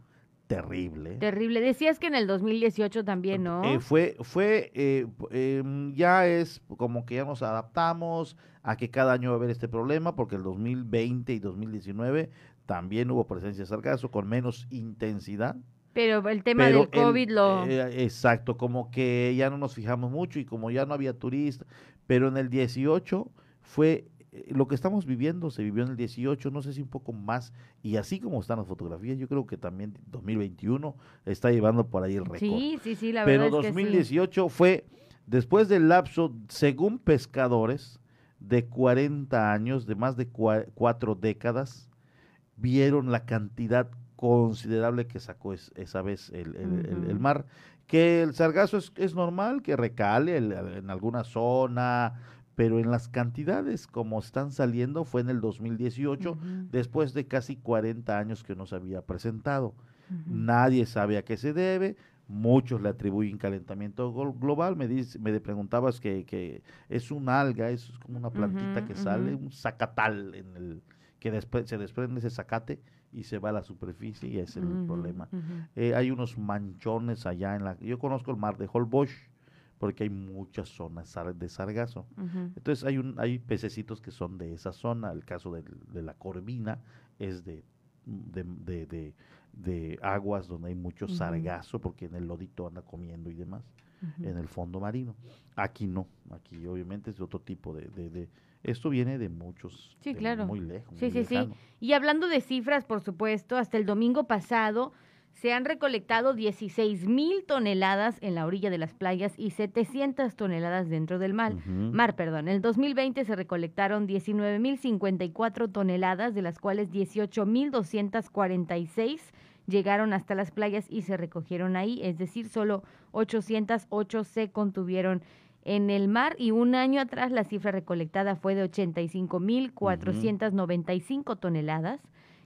terrible. Terrible. Decías que en el 2018 también, ¿no? Eh, fue, fue, eh, em, ya es como que ya nos adaptamos a que cada año va a haber este problema, porque el 2020 y 2019 también hubo presencia de sargazo con menos intensidad. Pero el tema del COVID lo... exacto, como que ya no nos fijamos mucho y como ya no había turistas, pero en el 18 fue eh, lo que estamos viviendo se vivió en el 18, no sé si un poco más, y así como están las fotografías, yo creo que también 2021 está llevando por ahí el récord. Sí, sí, sí, la Pero verdad. Pero 2018 fue, después del lapso, según pescadores, de 40 años, de más de cuatro décadas, vieron la cantidad considerable que sacó esa vez el, el, mar. Que el sargazo es, es normal, que recale en alguna zona, pero en las cantidades como están saliendo fue en el 2018, después de casi 40 años que no se había presentado. Nadie sabe a qué se debe, muchos le atribuyen calentamiento global. Me, dice, me preguntabas que, que, es un alga, es como una plantita que sale, un zacatal, en el que después se desprende ese zacate y se va a la superficie y ese es el problema. Eh, hay unos manchones allá en la... Yo conozco el mar de Holbox, porque hay muchas zonas de sargazo. Entonces hay un hay pececitos que son de esa zona, el caso de, de la corvina es de, de, de, aguas donde hay mucho sargazo, porque en el lodito anda comiendo y demás, en el fondo marino. Aquí no, aquí obviamente es otro tipo de... esto viene de muchos, sí, claro. muy lejos. Sí, sí, sí. Y hablando de cifras, por supuesto, hasta el domingo pasado se han recolectado 16 mil toneladas en la orilla de las playas y 700 toneladas dentro del mar. Mar, perdón. En el 2020 se recolectaron 19 mil 54 toneladas, de las cuales 18 mil 246 llegaron hasta las playas y se recogieron ahí, es decir, solo 808 se contuvieron en el mar y un año atrás la cifra recolectada fue de 85 mil 495 toneladas.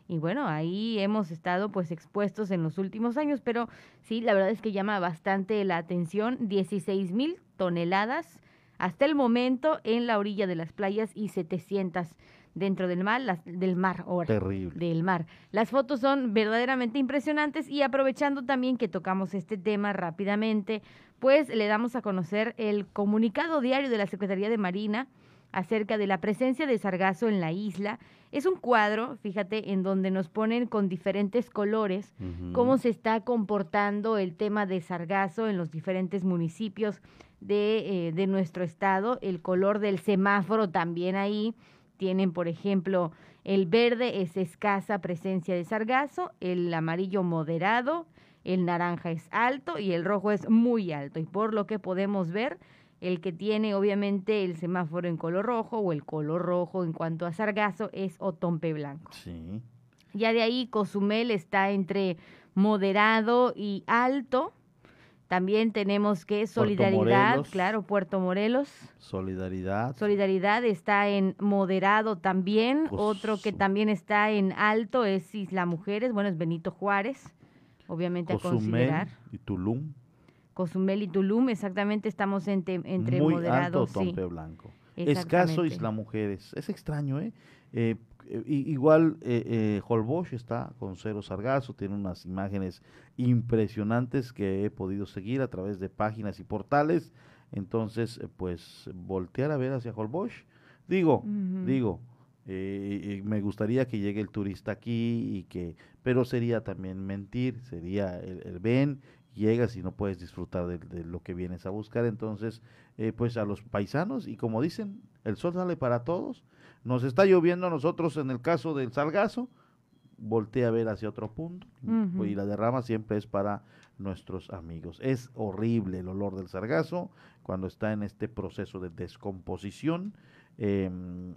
Y bueno, ahí hemos estado pues expuestos en los últimos años, pero sí, la verdad es que llama bastante la atención, 16 mil toneladas hasta el momento en la orilla de las playas y 700 dentro del mar, las, del mar ahora. Terrible. Del mar. Las fotos son verdaderamente impresionantes y aprovechando también que tocamos este tema rápidamente, pues le damos a conocer el comunicado diario de la Secretaría de Marina acerca de la presencia de sargazo en la isla. Es un cuadro, fíjate, en donde nos ponen con diferentes colores cómo se está comportando el tema de sargazo en los diferentes municipios de, eh, de nuestro estado. El color del semáforo también ahí. Tienen, por ejemplo, el verde es escasa presencia de sargazo, el amarillo moderado, el naranja es alto y el rojo es muy alto. Y por lo que podemos ver, el que tiene obviamente el semáforo en color rojo o el color rojo en cuanto a sargazo es otompe blanco. Sí. Ya de ahí Cozumel está entre moderado y alto. También tenemos que Solidaridad, claro, Puerto Morelos. Solidaridad. Solidaridad está en moderado también. Otro que también está en alto es Isla Mujeres, bueno, es Benito Juárez, obviamente a considerar. Y Tulum. Cozumel y Tulum, exactamente estamos entre, entre Muy moderado, alto Tompe Blanco. Escaso Isla Mujeres. Es extraño, ¿eh? eh, eh igual eh, eh está con cero sargazo, tiene unas imágenes impresionantes que he podido seguir a través de páginas y portales. Entonces, eh, pues voltear a ver hacia Holbox. Digo, digo, me gustaría que llegue el turista aquí y que, pero sería también mentir, sería el, el ven llegas y no puedes disfrutar de, lo que vienes a buscar. Entonces, eh, pues a los paisanos, y como dicen, el sol sale para todos. Nos está lloviendo a nosotros en el caso del sargazo, voltea a ver hacia otro punto y la derrama siempre es para nuestros amigos. Es horrible el olor del sargazo cuando está en este proceso de descomposición. Em,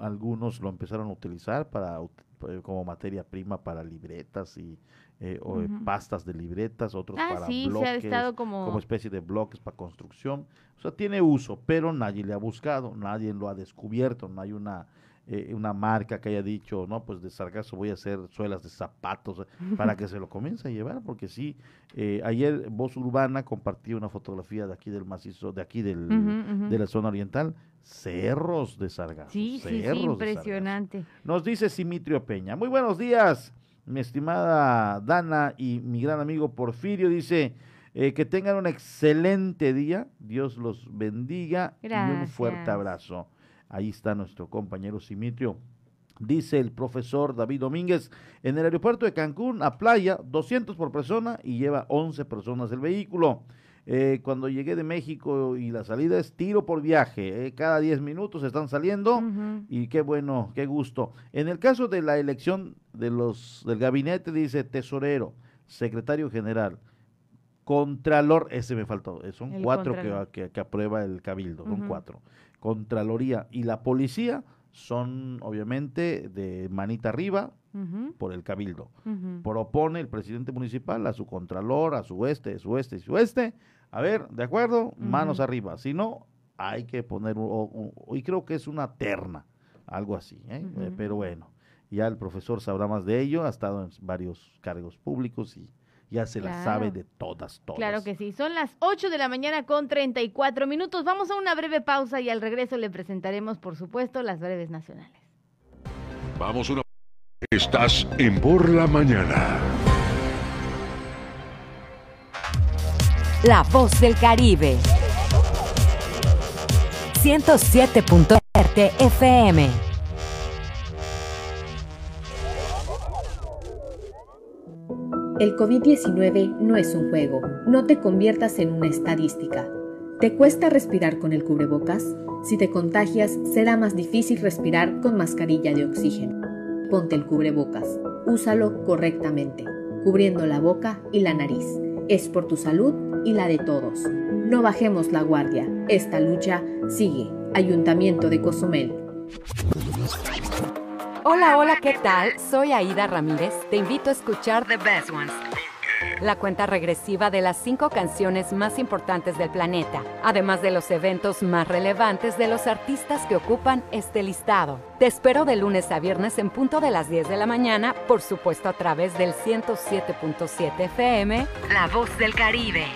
algunos lo empezaron a utilizar para eh, como materia prima para libretas y eh, o pastas de libretas, otros ah, para bloques, como... como especie de bloques para construcción. O sea, tiene uso, pero nadie le ha buscado, nadie lo ha descubierto, no hay una eh, una marca que haya dicho, no, pues de sargazo voy a hacer suelas de zapatos para que se lo comience a llevar, porque sí, eh, ayer Voz Urbana compartió una fotografía de aquí del macizo, de aquí del, de la zona oriental, cerros de sargazo. Sí, sí, sí, impresionante. Nos dice Simitrio Peña, muy buenos días. Mi estimada Dana y mi gran amigo Porfirio dice eh, que tengan un excelente día. Dios los bendiga y un fuerte abrazo. Ahí está nuestro compañero Simitrio. Dice el profesor David Domínguez, en el aeropuerto de Cancún, a playa, 200 por persona y lleva 11 personas el vehículo. Eh, cuando llegué de México y la salida es tiro por viaje, eh, cada 10 minutos están saliendo y qué bueno, qué gusto. En el caso de la elección de los del gabinete dice tesorero, secretario general, contralor, ese me faltó, eh, son El cuatro que, contralor. que- que aprueba el cabildo, son cuatro. Contraloría y la policía son obviamente de manita arriba Por el cabildo. Propone el presidente municipal a su contralor, a su este, su este y su este. A ver, ¿de acuerdo? Manos arriba. Si no, hay que poner, un- un- un- y creo que es una terna, algo así. ¿eh? Eh, pero bueno, ya el profesor sabrá más de ello, ha estado en varios cargos públicos y ya se la Claro. sabe de todas, todas. Claro que sí. Son las 8 de la mañana con 34 minutos. Vamos a una breve pausa y al regreso le presentaremos, por supuesto, las breves nacionales. Vamos una. Estás en Por la Mañana. La voz del Caribe. 107.7 FM. El COVID-19 no es un juego. No te conviertas en una estadística. ¿Te cuesta respirar con el cubrebocas? Si te contagias, será más difícil respirar con mascarilla de oxígeno. Ponte el cubrebocas. Úsalo correctamente, cubriendo la boca y la nariz. Es por tu salud y la de todos. No bajemos la guardia. Esta lucha sigue. Ayuntamiento de Cozumel. Hola, hola, ¿qué tal? Soy Aida Ramírez. Te invito a escuchar The Best Ones. La cuenta regresiva de las cinco canciones más importantes del planeta, además de los eventos más relevantes de los artistas que ocupan este listado. Te espero de lunes a viernes en punto de las 10 de la mañana, por supuesto a través del 107.7 FM, La Voz del Caribe.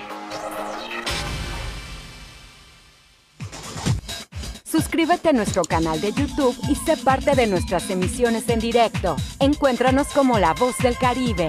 Suscríbete a nuestro canal de YouTube y sé parte de nuestras emisiones en directo. Encuéntranos como La Voz del Caribe.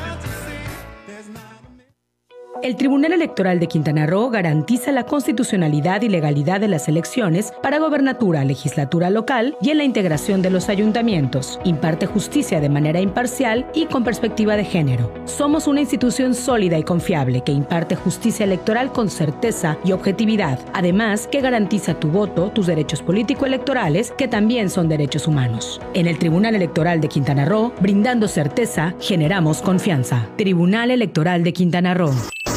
El Tribunal Electoral de Quintana Roo garantiza la constitucionalidad y legalidad de las elecciones para gobernatura, legislatura local y en la integración de los ayuntamientos. Imparte justicia de manera imparcial y con perspectiva de género. Somos una institución sólida y confiable que imparte justicia electoral con certeza y objetividad, además que garantiza tu voto, tus derechos político-electorales, que también son derechos humanos. En el Tribunal Electoral de Quintana Roo, brindando certeza, generamos confianza. Tribunal Electoral de Quintana Roo.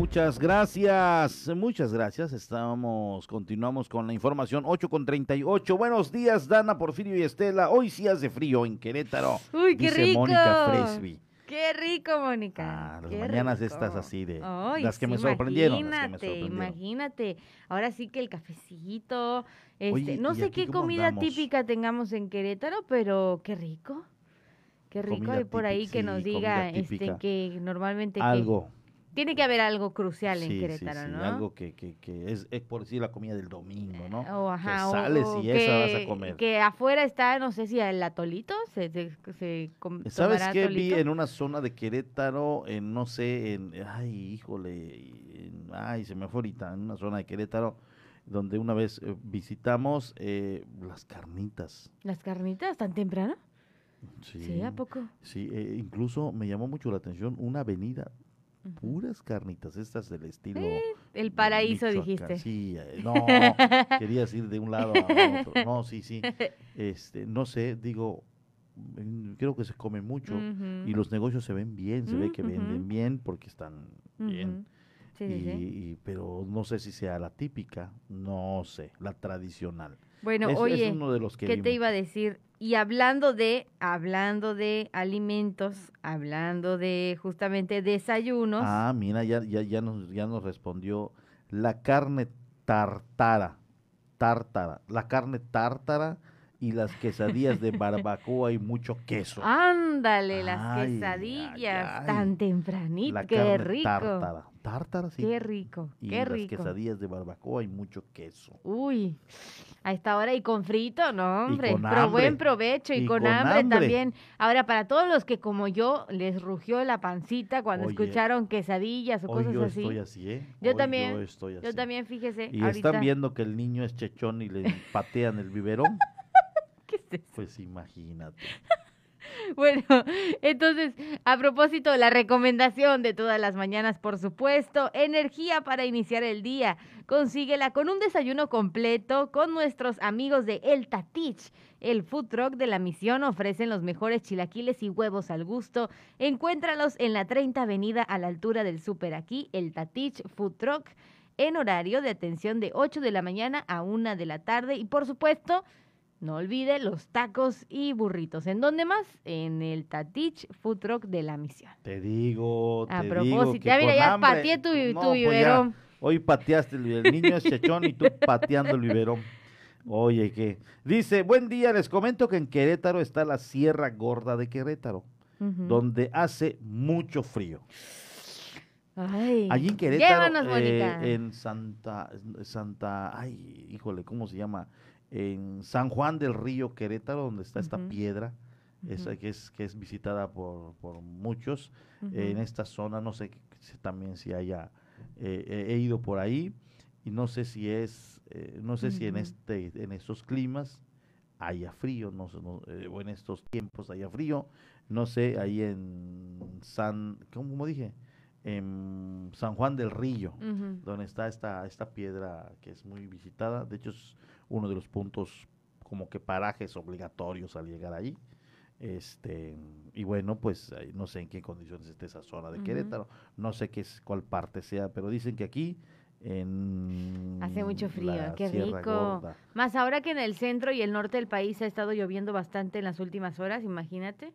Muchas gracias, muchas gracias. Estamos, continuamos con la información 8 con 38. Buenos días, Dana, Porfirio y Estela. Hoy sí hace frío en Querétaro. Uy, qué dice rico. Mónica Fresby. Qué rico, Mónica. Ah, las mañanas rico. estas así de Ay, las que sí, me sorprendieron. las que me Imagínate, sorprendieron. imagínate. Ahora sí que el cafecito. Este, Oye, no ¿y sé qué comida andamos? típica tengamos en Querétaro, pero qué rico. Qué rico. Comida y por ahí que nos diga este que normalmente que- Algo. Tiene que haber algo crucial en Sí, sí, Querétaro, sí, ¿no? Algo que, que, que es, es por decir la comida del domingo, ¿no? O, ajá, que sales o y esa vas que- a comer. Que afuera está, no sé si el atolito, se, se, se com- ¿Sabes qué vi atolito? en una zona de Querétaro, en no sé, en, ay, híjole, en- ay, se me fue ahorita, en una zona de Querétaro, donde una vez eh, visitamos eh, las carnitas. ¿Las carnitas tan temprano? Sí, Sí, ¿a poco? Sí, eh, incluso me llamó mucho la atención una avenida, puras carnitas, estas del estilo. El paraíso, dijiste. Sí, eh, no, querías ir de un lado a otro. No, sí, sí. Este, no sé, digo, creo que se come mucho y los negocios se ven bien, se ve que venden bien porque están bien. Sí, sí, y, sí. y- pero no sé si sea la típica, no sé, la tradicional. Bueno, Es- es oye, uno de los que ¿qué te iba a decir? Y hablando de, hablando de alimentos, hablando de justamente desayunos, Ah, mira, ya, ya, ya, nos, ya nos respondió la carne tartara, tártara, la carne tártara y las quesadillas de barbacoa y mucho queso. ándale, las Ay, quesadillas, ay, ay. tan tempranito, la qué rico. tártara, tártara, sí. Qué rico, y qué las quesadillas de barbacoa y mucho queso. Uy, a esta hora y con frito, no, Y hombre. con Pero buen provecho y, Y con, con hambre, hambre. también. Ahora, para todos los que como yo les rugió la pancita cuando Oye, escucharon quesadillas o Hoy cosas yo así. estoy así, ¿eh? Yo Hoy también. Yo estoy así. Yo también, fíjese. Y ahorita. están viendo que el niño es chechón y le patean el biberón. ¿Qué es eso? Pues imagínate. Bueno, entonces, a propósito, la recomendación de todas las mañanas, por supuesto, energía para iniciar el día. Consíguela con un desayuno completo con nuestros amigos de El Tatich. El food truck de la misión ofrecen los mejores chilaquiles y huevos al gusto. Encuéntralos en la 30 Avenida a la altura del Super aquí, El Tatich Food Truck, en horario de atención de 8 de la mañana a 1 de la tarde. Y por supuesto, no olvide los tacos y burritos. ¿En dónde más? En el Tatich Food Truck de la Misión. Te digo, A te propósito, digo que ya mira, ya hambre- pateé tu, No, tu pues biberón. hoy pateaste el, el niño es chechón y tú pateando el biberón. Oye, que dice, buen día, les comento que en Querétaro está la Sierra Gorda de Querétaro, donde hace mucho frío. Ay, Allí en Querétaro, Llévanos, eh, en Santa, Santa, ay, híjole, ¿cómo se llama? En San Juan del Río, Querétaro, donde está esta piedra, esa que es que es visitada por, por muchos. En esta zona, no sé si también si haya, eh, he- ido por ahí y no sé si es, eh, no sé si en este, en estos climas haya frío, no sé, no, eh, o en estos tiempos haya frío, no sé, ahí en San, ¿cómo dije? En San Juan del Río, donde está esta, esta piedra que es muy visitada, de hecho es uno de los puntos como que parajes obligatorios al llegar ahí. Este, y bueno, pues eh, no sé en qué condiciones esté esa zona de. Querétaro, no sé qué es, cuál parte sea, pero dicen que aquí en Hace mucho frío, qué Sierra rico. Gorda, Más ahora que en el centro y el norte del país ha estado lloviendo bastante en las últimas horas, imagínate.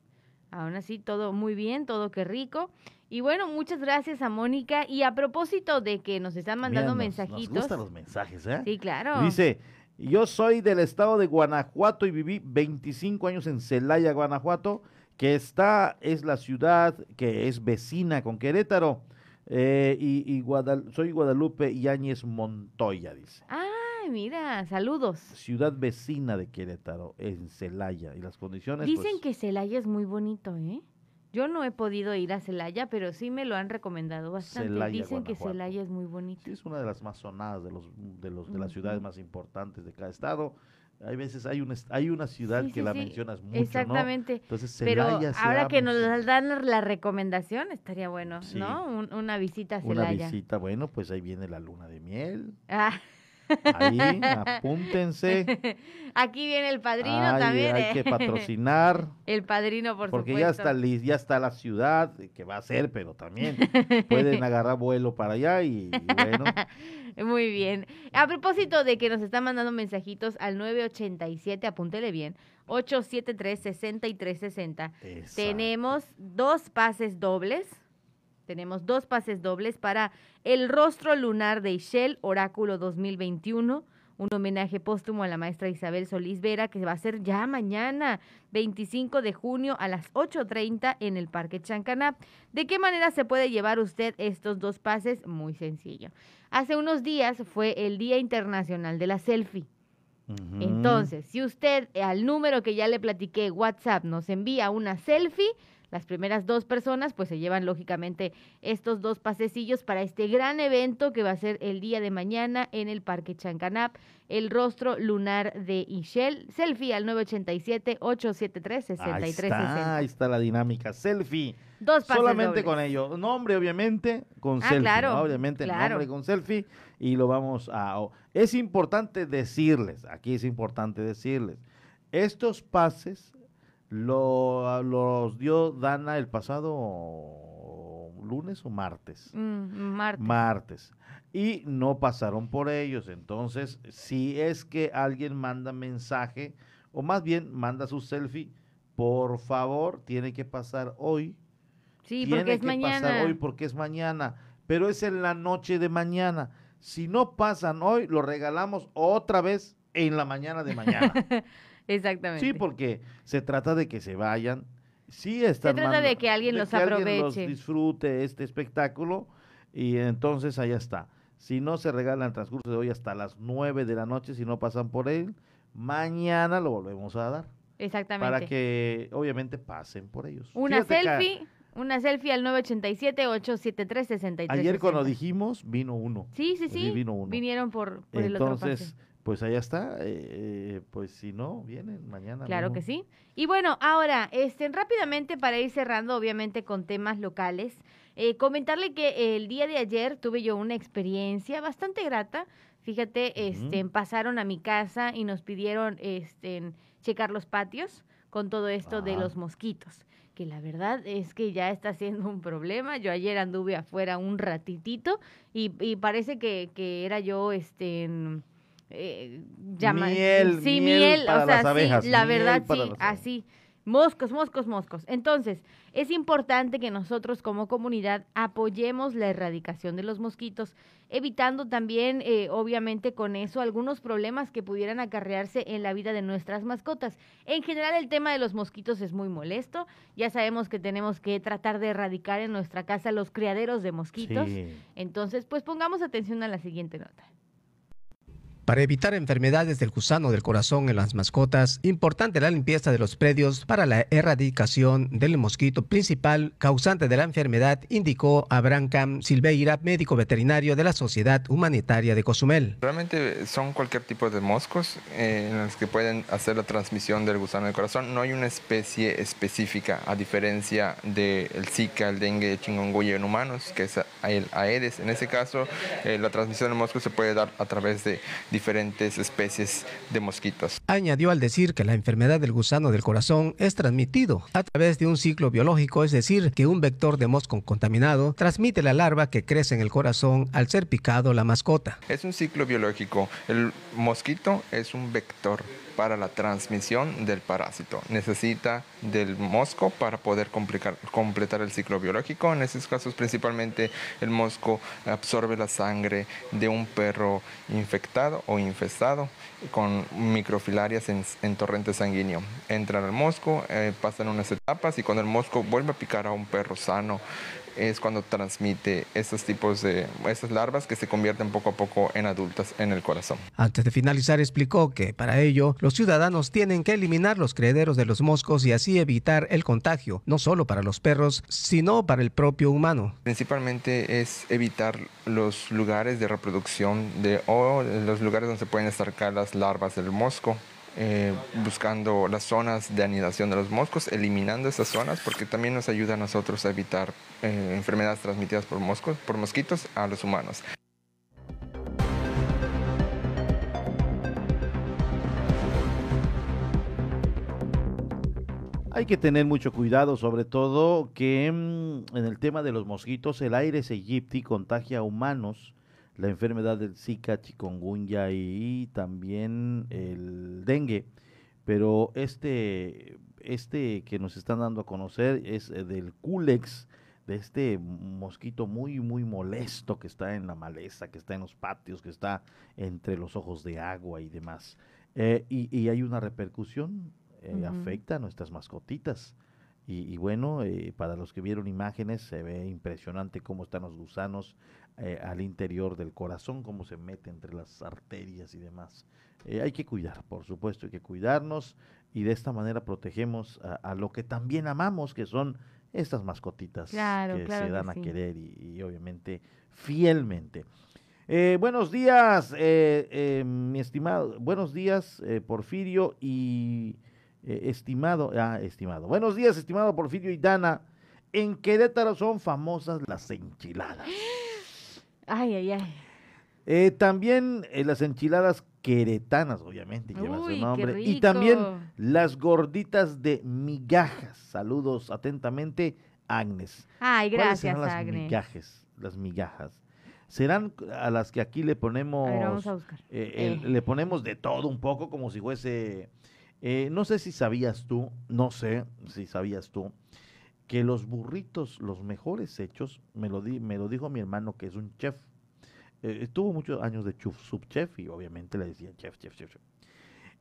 Aún así, todo muy bien, todo qué rico. Y bueno, muchas gracias a Mónica. Y a propósito de que nos están mandando Mira, nos- mensajitos. Nos gustan los mensajes, ¿eh? Sí, claro. Dice, yo soy del estado de Guanajuato y viví 25 años en Celaya, Guanajuato, que está, es la ciudad que es vecina con Querétaro. eh, y y Guadal- soy Guadalupe Yáñez Montoya, dice. Ay, mira, saludos. Ciudad vecina de Querétaro, en Celaya. Y las condiciones, Dicen pues, que Celaya es muy bonito, ¿eh? Yo no he podido ir a Celaya, pero sí me lo han recomendado bastante. Celaya, Dicen que Guanajuato. Celaya es muy bonito. sí es una de las más sonadas de los de los de las Ujú. ciudades más importantes de cada estado. Hay veces hay una hay una ciudad Sí, que sí, la sí, mencionas mucho, Exactamente. ¿no? Entonces Pero Celaya se ahora que nos dan la recomendación, estaría bueno. ¿no? Un- una visita a Una Celaya. visita, bueno, pues ahí viene la luna de miel. Ah, Ahí, apúntense. Aquí viene el padrino Ay, también. Hay ¿eh? que patrocinar. El padrino, por Porque supuesto. ya está, ya está la ciudad, que va a ser, pero también pueden agarrar vuelo para allá y, y bueno. Muy bien. A propósito de que nos están mandando mensajitos al 987, apúntele bien, 873-6360. Tenemos dos pases dobles. Tenemos dos pases dobles para el rostro lunar de Ishel Oráculo 2021. Un homenaje póstumo a la maestra Isabel Solís Vera, que va a ser ya mañana, 25 de junio a las 8.30 en el Parque Chancaná. ¿De qué manera se puede llevar usted estos dos pases? Muy sencillo. Hace unos días fue el Día Internacional de la Selfie. Entonces, si usted al número que ya le platiqué, WhatsApp, nos envía una selfie, las primeras dos personas pues se llevan lógicamente estos dos pasecillos para este gran evento que va a ser el día de mañana en el Parque Chancanap, el rostro lunar de Ishel. Selfie al 987-873-6360. Ahí está, ahí está la dinámica. Selfie. Dos pases Solamente dobles. con ello. Nombre, obviamente, con Ah, selfie. claro, ¿no? Obviamente, claro. nombre con selfie. Y lo vamos a. Es importante decirles, aquí es importante decirles, estos pases lo- los dio Dana el pasado lunes o martes. Mm, martes. Martes. Y no pasaron por ellos. Entonces, si es que alguien manda mensaje, o más bien manda su selfie, por favor, tiene que pasar hoy. Sí, tiene porque es que mañana. pasar hoy porque es mañana. Pero es en la noche de mañana. Si no pasan hoy, lo regalamos otra vez en la mañana de mañana. Exactamente. Sí, porque se trata de que se vayan. Sí, están trata de que alguien los alguien aproveche. disfrute este espectáculo y entonces allá está. Si no se regala en el transcurso de hoy hasta las 9 de la noche, si no pasan por él, mañana lo volvemos a dar. Exactamente. Para que obviamente pasen por ellos. Una Fíjate que selfie, una selfie al 987-873-6360. Ayer cuando dijimos, vino uno. Sí, sí, sí. vino uno. Vinieron por, por el otro pase. Pues allá está. eh, pues si no, vienen mañana. Claro mismo. que sí. Y bueno, ahora, este, rápidamente para ir cerrando, obviamente con temas locales, eh, comentarle que el día de ayer tuve yo una experiencia bastante grata. Fíjate, este, pasaron a mi casa y nos pidieron este, checar los patios con todo esto de Ah. los mosquitos, que la verdad es que ya está siendo un problema. Yo ayer anduve afuera un ratitito y, y parece que, que era yo, este, en, eh, llama- Miel, sí, miel miel, para o sea, las abejas, sí, la verdad sí, así. Moscos, moscos, moscos. Entonces, es importante que nosotros como comunidad apoyemos la erradicación de los mosquitos, evitando también, eh, obviamente, con eso algunos problemas que pudieran acarrearse en la vida de nuestras mascotas. En general, el tema de los mosquitos es muy molesto. Ya sabemos que tenemos que tratar de erradicar en nuestra casa los criaderos de mosquitos. Sí. Entonces, pues pongamos atención a la siguiente nota. Para evitar enfermedades del gusano del corazón en las mascotas, importante la limpieza de los predios para la erradicación del mosquito principal causante de la enfermedad, indicó Abraham Cam Silveira, médico veterinario de la Sociedad Humanitaria de Cozumel. Realmente son cualquier tipo de moscos eh, en los que pueden hacer la transmisión del gusano del corazón. No hay una especie específica, a diferencia del Zika, el dengue, el chikungunya en humanos, que es el Aedes. En ese caso, eh, la transmisión del mosco se puede dar a través de diferentes especies de mosquitos. Añadió al decir que la enfermedad del gusano del corazón es transmitido a través de un ciclo biológico, es decir, que un vector de mosco contaminado transmite la larva que crece en el corazón al ser picado la mascota. Es un ciclo biológico. El mosquito es un vector para la transmisión del parásito. Necesita del mosco para poder completar el ciclo biológico. En esos casos principalmente el mosco absorbe la sangre de un perro infectado o infestado con microfilarias en, en torrente sanguíneo. Entran al mosco, eh, pasan unas etapas y cuando el mosco vuelve a picar a un perro sano, es cuando transmite estos tipos de, estas larvas que se convierten poco a poco en adultas en el corazón. Antes de finalizar, explicó que para ello los ciudadanos tienen que eliminar los criaderos de los moscos y así evitar el contagio, no solo para los perros, sino para el propio humano. Principalmente es evitar los lugares de reproducción de, o los lugares donde se pueden estarcar las larvas del mosco eh, buscando las zonas de anidación de los moscos, eliminando esas zonas, porque también nos ayuda a nosotros a evitar eh, enfermedades transmitidas por, moscos, por mosquitos a los humanos. Hay que tener mucho cuidado, sobre todo que mm, en el tema de los mosquitos, el aire contagia a humanos la enfermedad del Zika, chikungunya y también el dengue. Pero este, este que nos están dando a conocer es eh, del Culex, de este mosquito muy, muy molesto que está en la maleza, que está en los patios, que está entre los ojos de agua y demás. Eh, y, y hay una repercusión, eh, afecta a nuestras mascotitas. Y, y bueno, eh, para los que vieron imágenes, se ve impresionante cómo están los gusanos eh, al interior del corazón, cómo se mete entre las arterias y demás. Eh, hay que cuidar, por supuesto, hay que cuidarnos y de esta manera protegemos a, a lo que también amamos, que son estas mascotitas Claro, que claro se que dan a querer y, y obviamente fielmente. Eh, buenos días, eh, eh, mi estimado. Buenos días, eh, Porfirio y estimado. Ah, estimado. Buenos días, estimado Porfirio y Dana. En Querétaro son famosas las enchiladas. Ay, ay, ay. Eh, también eh, las enchiladas queretanas, obviamente, llevan qué su nombre. Y también las gorditas de migajas. Saludos atentamente, Agnes. Ay, ¿Cuáles serán gracias, las Agnes. migajes? Las migajas. Serán a las que aquí le ponemos. A ver, vamos a buscar. eh. Le ponemos de todo un poco, como si fuese. no sé si sabías tú, no sé si sabías tú, que los burritos, los mejores hechos, me lo, di, me lo dijo mi hermano que es un chef. Eh, estuvo muchos años de chuf- subchef y obviamente le decía chef, chef, chef. chef.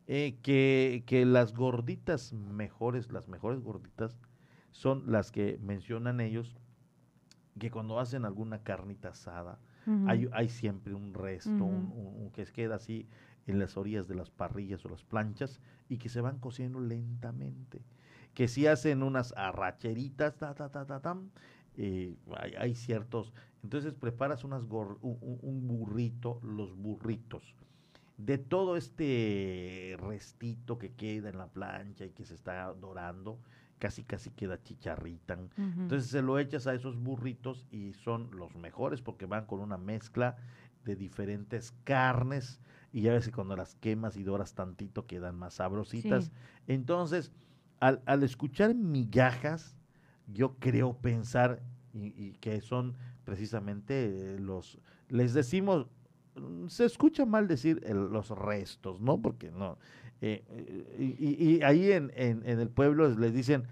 Eh, que, que las gorditas mejores, las mejores gorditas, son las que mencionan ellos, que cuando hacen alguna carnita asada, hay, hay siempre un resto, un- un que queda así en las orillas de las parrillas o las planchas y que se van cociendo lentamente. Que si hacen unas arracheritas, ta, ta, ta, ta, tam, eh, hay, hay ciertos. Entonces preparas unas gor- un, burrito, los burritos. De todo este restito que queda en la plancha y que se está dorando, casi casi queda chicharritan. Entonces se lo echas a esos burritos y son los mejores porque van con una mezcla de diferentes carnes y ya ves que cuando las quemas y doras tantito quedan más sabrositas. Sí. Entonces, al, al escuchar migajas, yo creo pensar y, y que son precisamente eh, los, les decimos, mm, se escucha mal decir el- los restos, ¿no? Porque no. eh, eh, y, y- ahí en, en- en el pueblo les dicen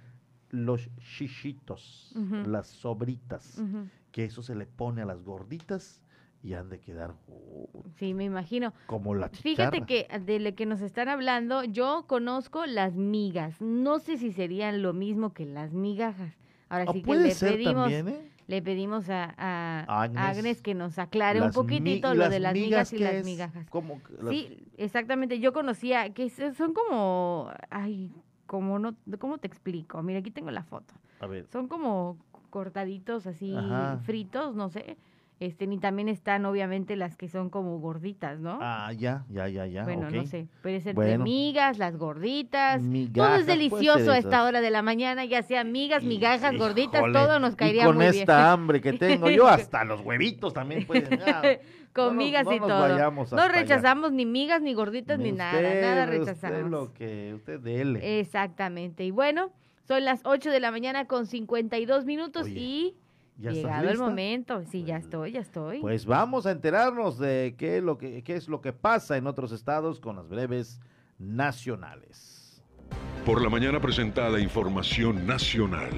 los chichitos, las sobritas, que eso se le pone a las gorditas y han de quedar uh, Sí, me imagino. como la Fíjate chicharra. que de lo que nos están hablando, yo conozco las migas. No sé si serían lo mismo que las migajas. Ahora Ah, sí que le pedimos, también, ¿eh? le pedimos a, a Agnes. Agnes, que nos aclare un poquitito ¿y lo de las migas migas y las es? migajas. ¿Cómo que las- Sí, exactamente. Yo conocía que son como, ay, como no, ¿cómo te explico? Mira, aquí tengo la foto. A ver. Son como cortaditos así Ajá. fritos, no sé. Este, ni también están obviamente las que son como gorditas, ¿no? Ah, ya, ya, ya, ya. Bueno, no sé. Puede ser de Bueno. migas, las gorditas. todo Migajas, es puede delicioso a esta hora de la mañana, ya sea migas, migajas, gorditas, Híjole, todo nos y caería con muy bien. esta hambre que tengo yo, hasta los huevitos también pueden. ah, Con no migas no y todo. No allá. rechazamos ni migas, ni gorditas, ni, nada. Usted, Nada usted rechazamos. lo que usted dele. Exactamente. Y bueno, son las 8 de la mañana con 52 minutos Oye, y ¿ya estás llegado el momento. Sí, ya estoy, ya estoy. Pues vamos a enterarnos de qué es, lo que, qué es lo que pasa en otros estados con las breves nacionales. Por la mañana presentada información nacional.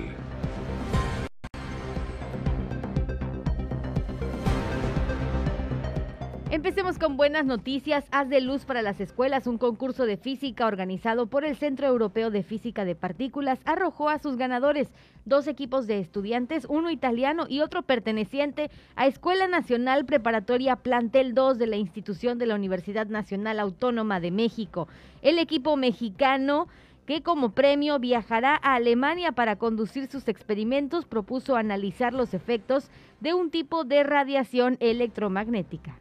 Empecemos con buenas noticias. Haz de luz para las escuelas. Un concurso de física organizado por el Centro Europeo de Física de Partículas arrojó a sus ganadores dos equipos de estudiantes, uno italiano y otro perteneciente a Escuela Nacional Preparatoria Plantel 2 de la institución de la Universidad Nacional Autónoma de México. El equipo mexicano que como premio viajará a Alemania para conducir sus experimentos, propuso analizar los efectos de un tipo de radiación electromagnética.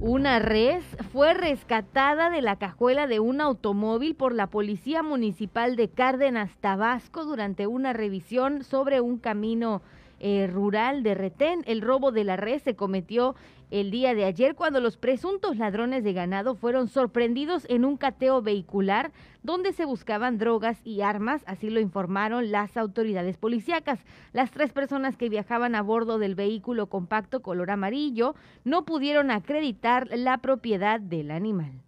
Una res fue rescatada de la cajuela de un automóvil por la Policía Municipal de Cárdenas, Tabasco, durante una revisión sobre un camino eh, rural de Retén. El robo de la red se cometió el día de ayer cuando los presuntos ladrones de ganado fueron sorprendidos en un cateo vehicular donde se buscaban drogas y armas, así lo informaron las autoridades policíacas. Las tres personas que viajaban a bordo del vehículo compacto color amarillo no pudieron acreditar la propiedad del animal.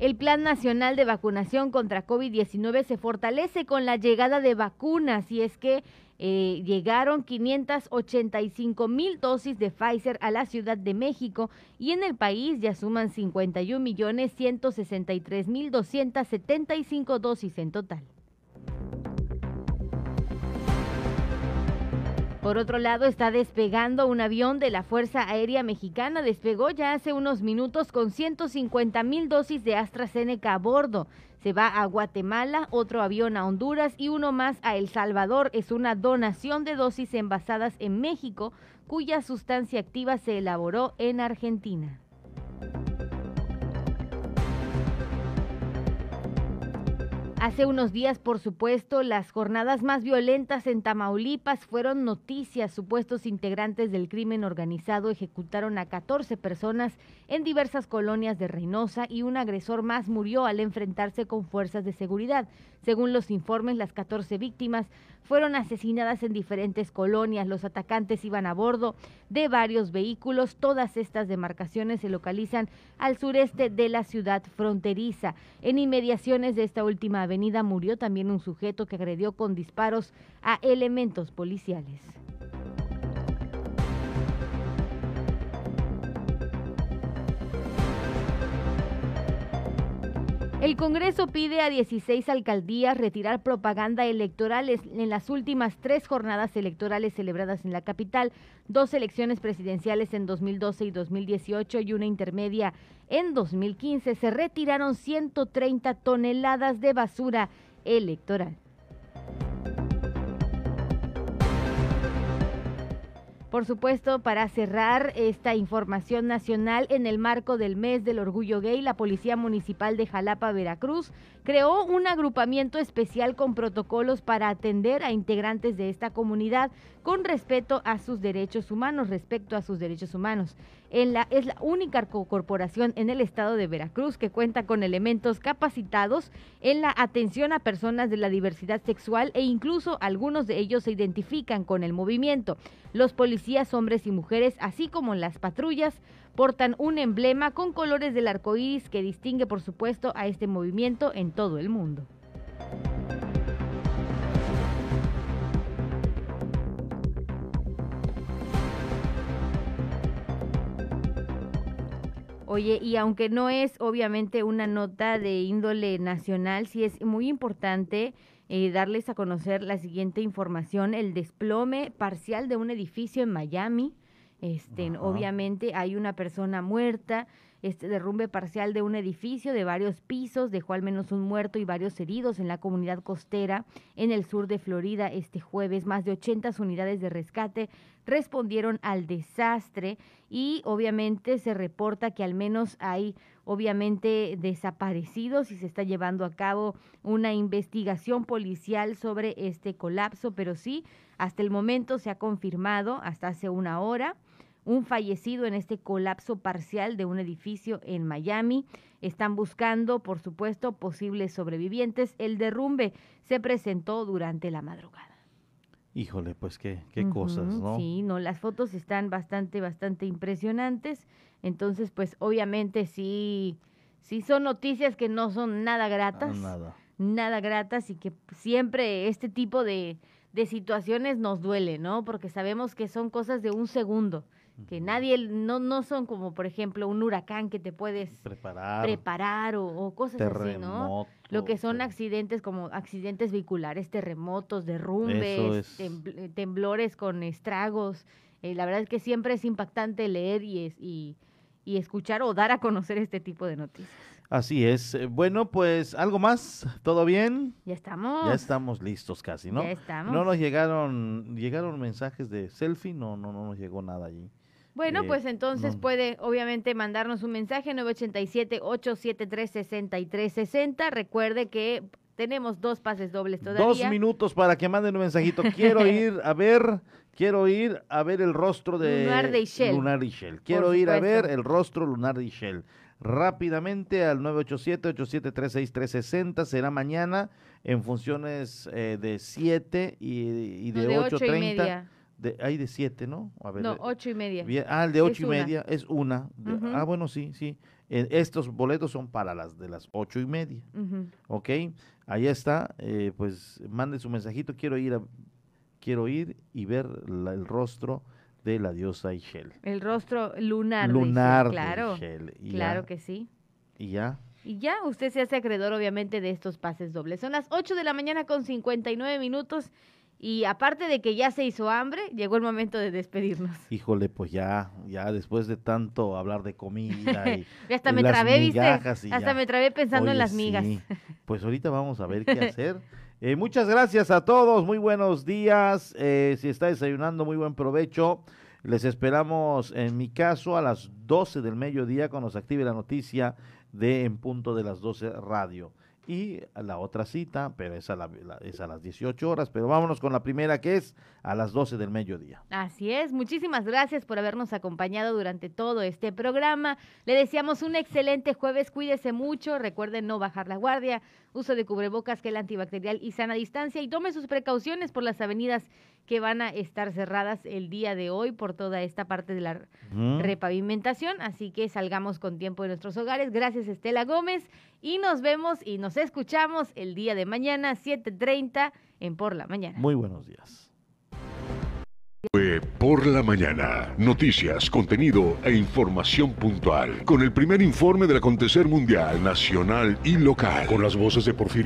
El Plan Nacional de Vacunación contra COVID-19 se fortalece con la llegada de vacunas y es que eh, llegaron 585 mil dosis de Pfizer a la Ciudad de México y en el país ya suman 51 millones 163 mil 275 dosis en total. Por otro lado, está despegando un avión de la Fuerza Aérea Mexicana. Despegó ya hace unos minutos con 150 mil dosis de AstraZeneca a bordo. Se va a Guatemala, otro avión a Honduras y uno más a El Salvador. Es una donación de dosis envasadas en México, cuya sustancia activa se elaboró en Argentina. Hace unos días, por supuesto, las jornadas más violentas en Tamaulipas fueron noticias. Supuestos integrantes del crimen organizado ejecutaron a 14 personas en diversas colonias de Reynosa y un agresor más murió al enfrentarse con fuerzas de seguridad. Según los informes, las 14 víctimas fueron asesinadas en diferentes colonias. Los atacantes iban a bordo de varios vehículos. Todas estas demarcaciones se localizan al sureste de la ciudad fronteriza. En inmediaciones de esta última avenida murió también un sujeto que agredió con disparos a elementos policiales. El Congreso pide a 16 alcaldías retirar propaganda electoral en las últimas tres jornadas electorales celebradas en la capital, dos elecciones presidenciales en 2012 y 2018 y una intermedia en 2015. Se retiraron 130 toneladas de basura electoral. Por supuesto, para cerrar esta información nacional, en el marco del mes del orgullo gay, la Policía Municipal de Jalapa, Veracruz, creó un agrupamiento especial con protocolos para atender a integrantes de esta comunidad con respeto a sus derechos humanos, respecto a sus derechos humanos. La, es la única corporación en el estado de Veracruz que cuenta con elementos capacitados en la atención a personas de la diversidad sexual e incluso algunos de ellos se identifican con el movimiento. Los policías, hombres y mujeres, así como las patrullas, portan un emblema con colores del arco iris que distingue, por supuesto, a este movimiento en todo el mundo. Oye, y aunque no es obviamente una nota de índole nacional, sí es muy importante eh, darles a conocer la siguiente información, el desplome parcial de un edificio en Miami. Este, obviamente hay una persona muerta, este derrumbe parcial de un edificio de varios pisos dejó al menos un muerto y varios heridos en la comunidad costera en el sur de Florida este jueves. Más de 80 unidades de rescate respondieron al desastre y obviamente se reporta que al menos hay obviamente desaparecidos y se está llevando a cabo una investigación policial sobre este colapso, pero sí, hasta el momento se ha confirmado, hasta hace una hora, un fallecido en este colapso parcial de un edificio en Miami. Están buscando, por supuesto, posibles sobrevivientes. El derrumbe se presentó durante la madrugada. Híjole, pues qué, qué cosas, ¿no? Sí, no, las fotos están bastante, bastante impresionantes. Entonces, pues obviamente sí, sí son noticias que no son nada gratas. nada. Nada gratas y que siempre este tipo de, de situaciones nos duele, ¿no? Porque sabemos que son cosas de un segundo que nadie, no, no son como por ejemplo un huracán que te puedes preparar, preparar o, cosas así, ¿no? Lo que son accidentes como accidentes vehiculares, terremotos, derrumbes, temblores con estragos. Eh, la verdad es que siempre es impactante leer y, es, y, y escuchar o dar a conocer este tipo de noticias. Así es. Eh, Bueno, pues algo más, ¿todo bien? Ya estamos. Ya estamos listos casi, ¿no? Ya estamos. No nos llegaron, llegaron mensajes de selfie, no, no, no nos llegó nada allí. Bueno, Eh, pues entonces no. puede obviamente mandarnos un mensaje 987-873-6360. Recuerde que Tenemos dos pases dobles todavía. Dos minutos para que manden un mensajito. Quiero ir a ver, quiero ir a ver el rostro de Lunar de Ishel. Lunar de Ishel. Quiero ir a ver el rostro lunar de Ishel. Rápidamente al 987-8736-360 será mañana en funciones eh, de 7 y, y de, No, de ocho y 8.30. media. De, hay de 7, ¿no? A ver, no, eh, ocho y media. Bien, ah, el de Es ocho y una. media es una. De- Ujú. Ah, bueno, sí, sí. Eh, estos boletos son para las de las ocho y media. Ujú. Ok, ahí está. eh, pues mande su mensajito. Quiero ir a, quiero ir y ver la- el rostro de la diosa Ishel. El rostro lunar. de Lunar de Claro, Ishel, y claro ya. que sí. Y ya. Y ya, usted se hace acreedor obviamente de estos pases dobles. Son las 8 de la mañana con 59 minutos y aparte de que ya se hizo hambre, llegó el momento de despedirnos. Híjole, pues ya, ya después de tanto hablar de comida y, hasta me trabé, ¿viste? Hasta ya. me trabé pensando en las migas. sí. Pues ahorita vamos a ver qué hacer. Eh, muchas gracias a todos, muy buenos días. Eh, si está desayunando, muy buen provecho. Les esperamos, en mi caso, a las 12 del mediodía cuando se active la noticia de En Punto de las 12 Radio. Y la otra cita, pero es a, la- es a las 18 horas, pero vámonos con la primera que es a las 12 del mediodía. Así es, muchísimas gracias por habernos acompañado durante todo este programa. Le deseamos un excelente jueves, cuídese mucho, recuerden no bajar la guardia, uso de cubrebocas, gel antibacterial y sana distancia y tome sus precauciones por las avenidas que van a estar cerradas el día de hoy por toda esta parte de la repavimentación, así que salgamos con tiempo de nuestros hogares. Gracias Estela Gómez y nos vemos y nos escuchamos el día de mañana 7:30 en Por la Mañana. Muy buenos días. Fue por la mañana. Noticias, contenido e información puntual. Con el primer informe del acontecer mundial, nacional y local. Con las voces de Porfirio.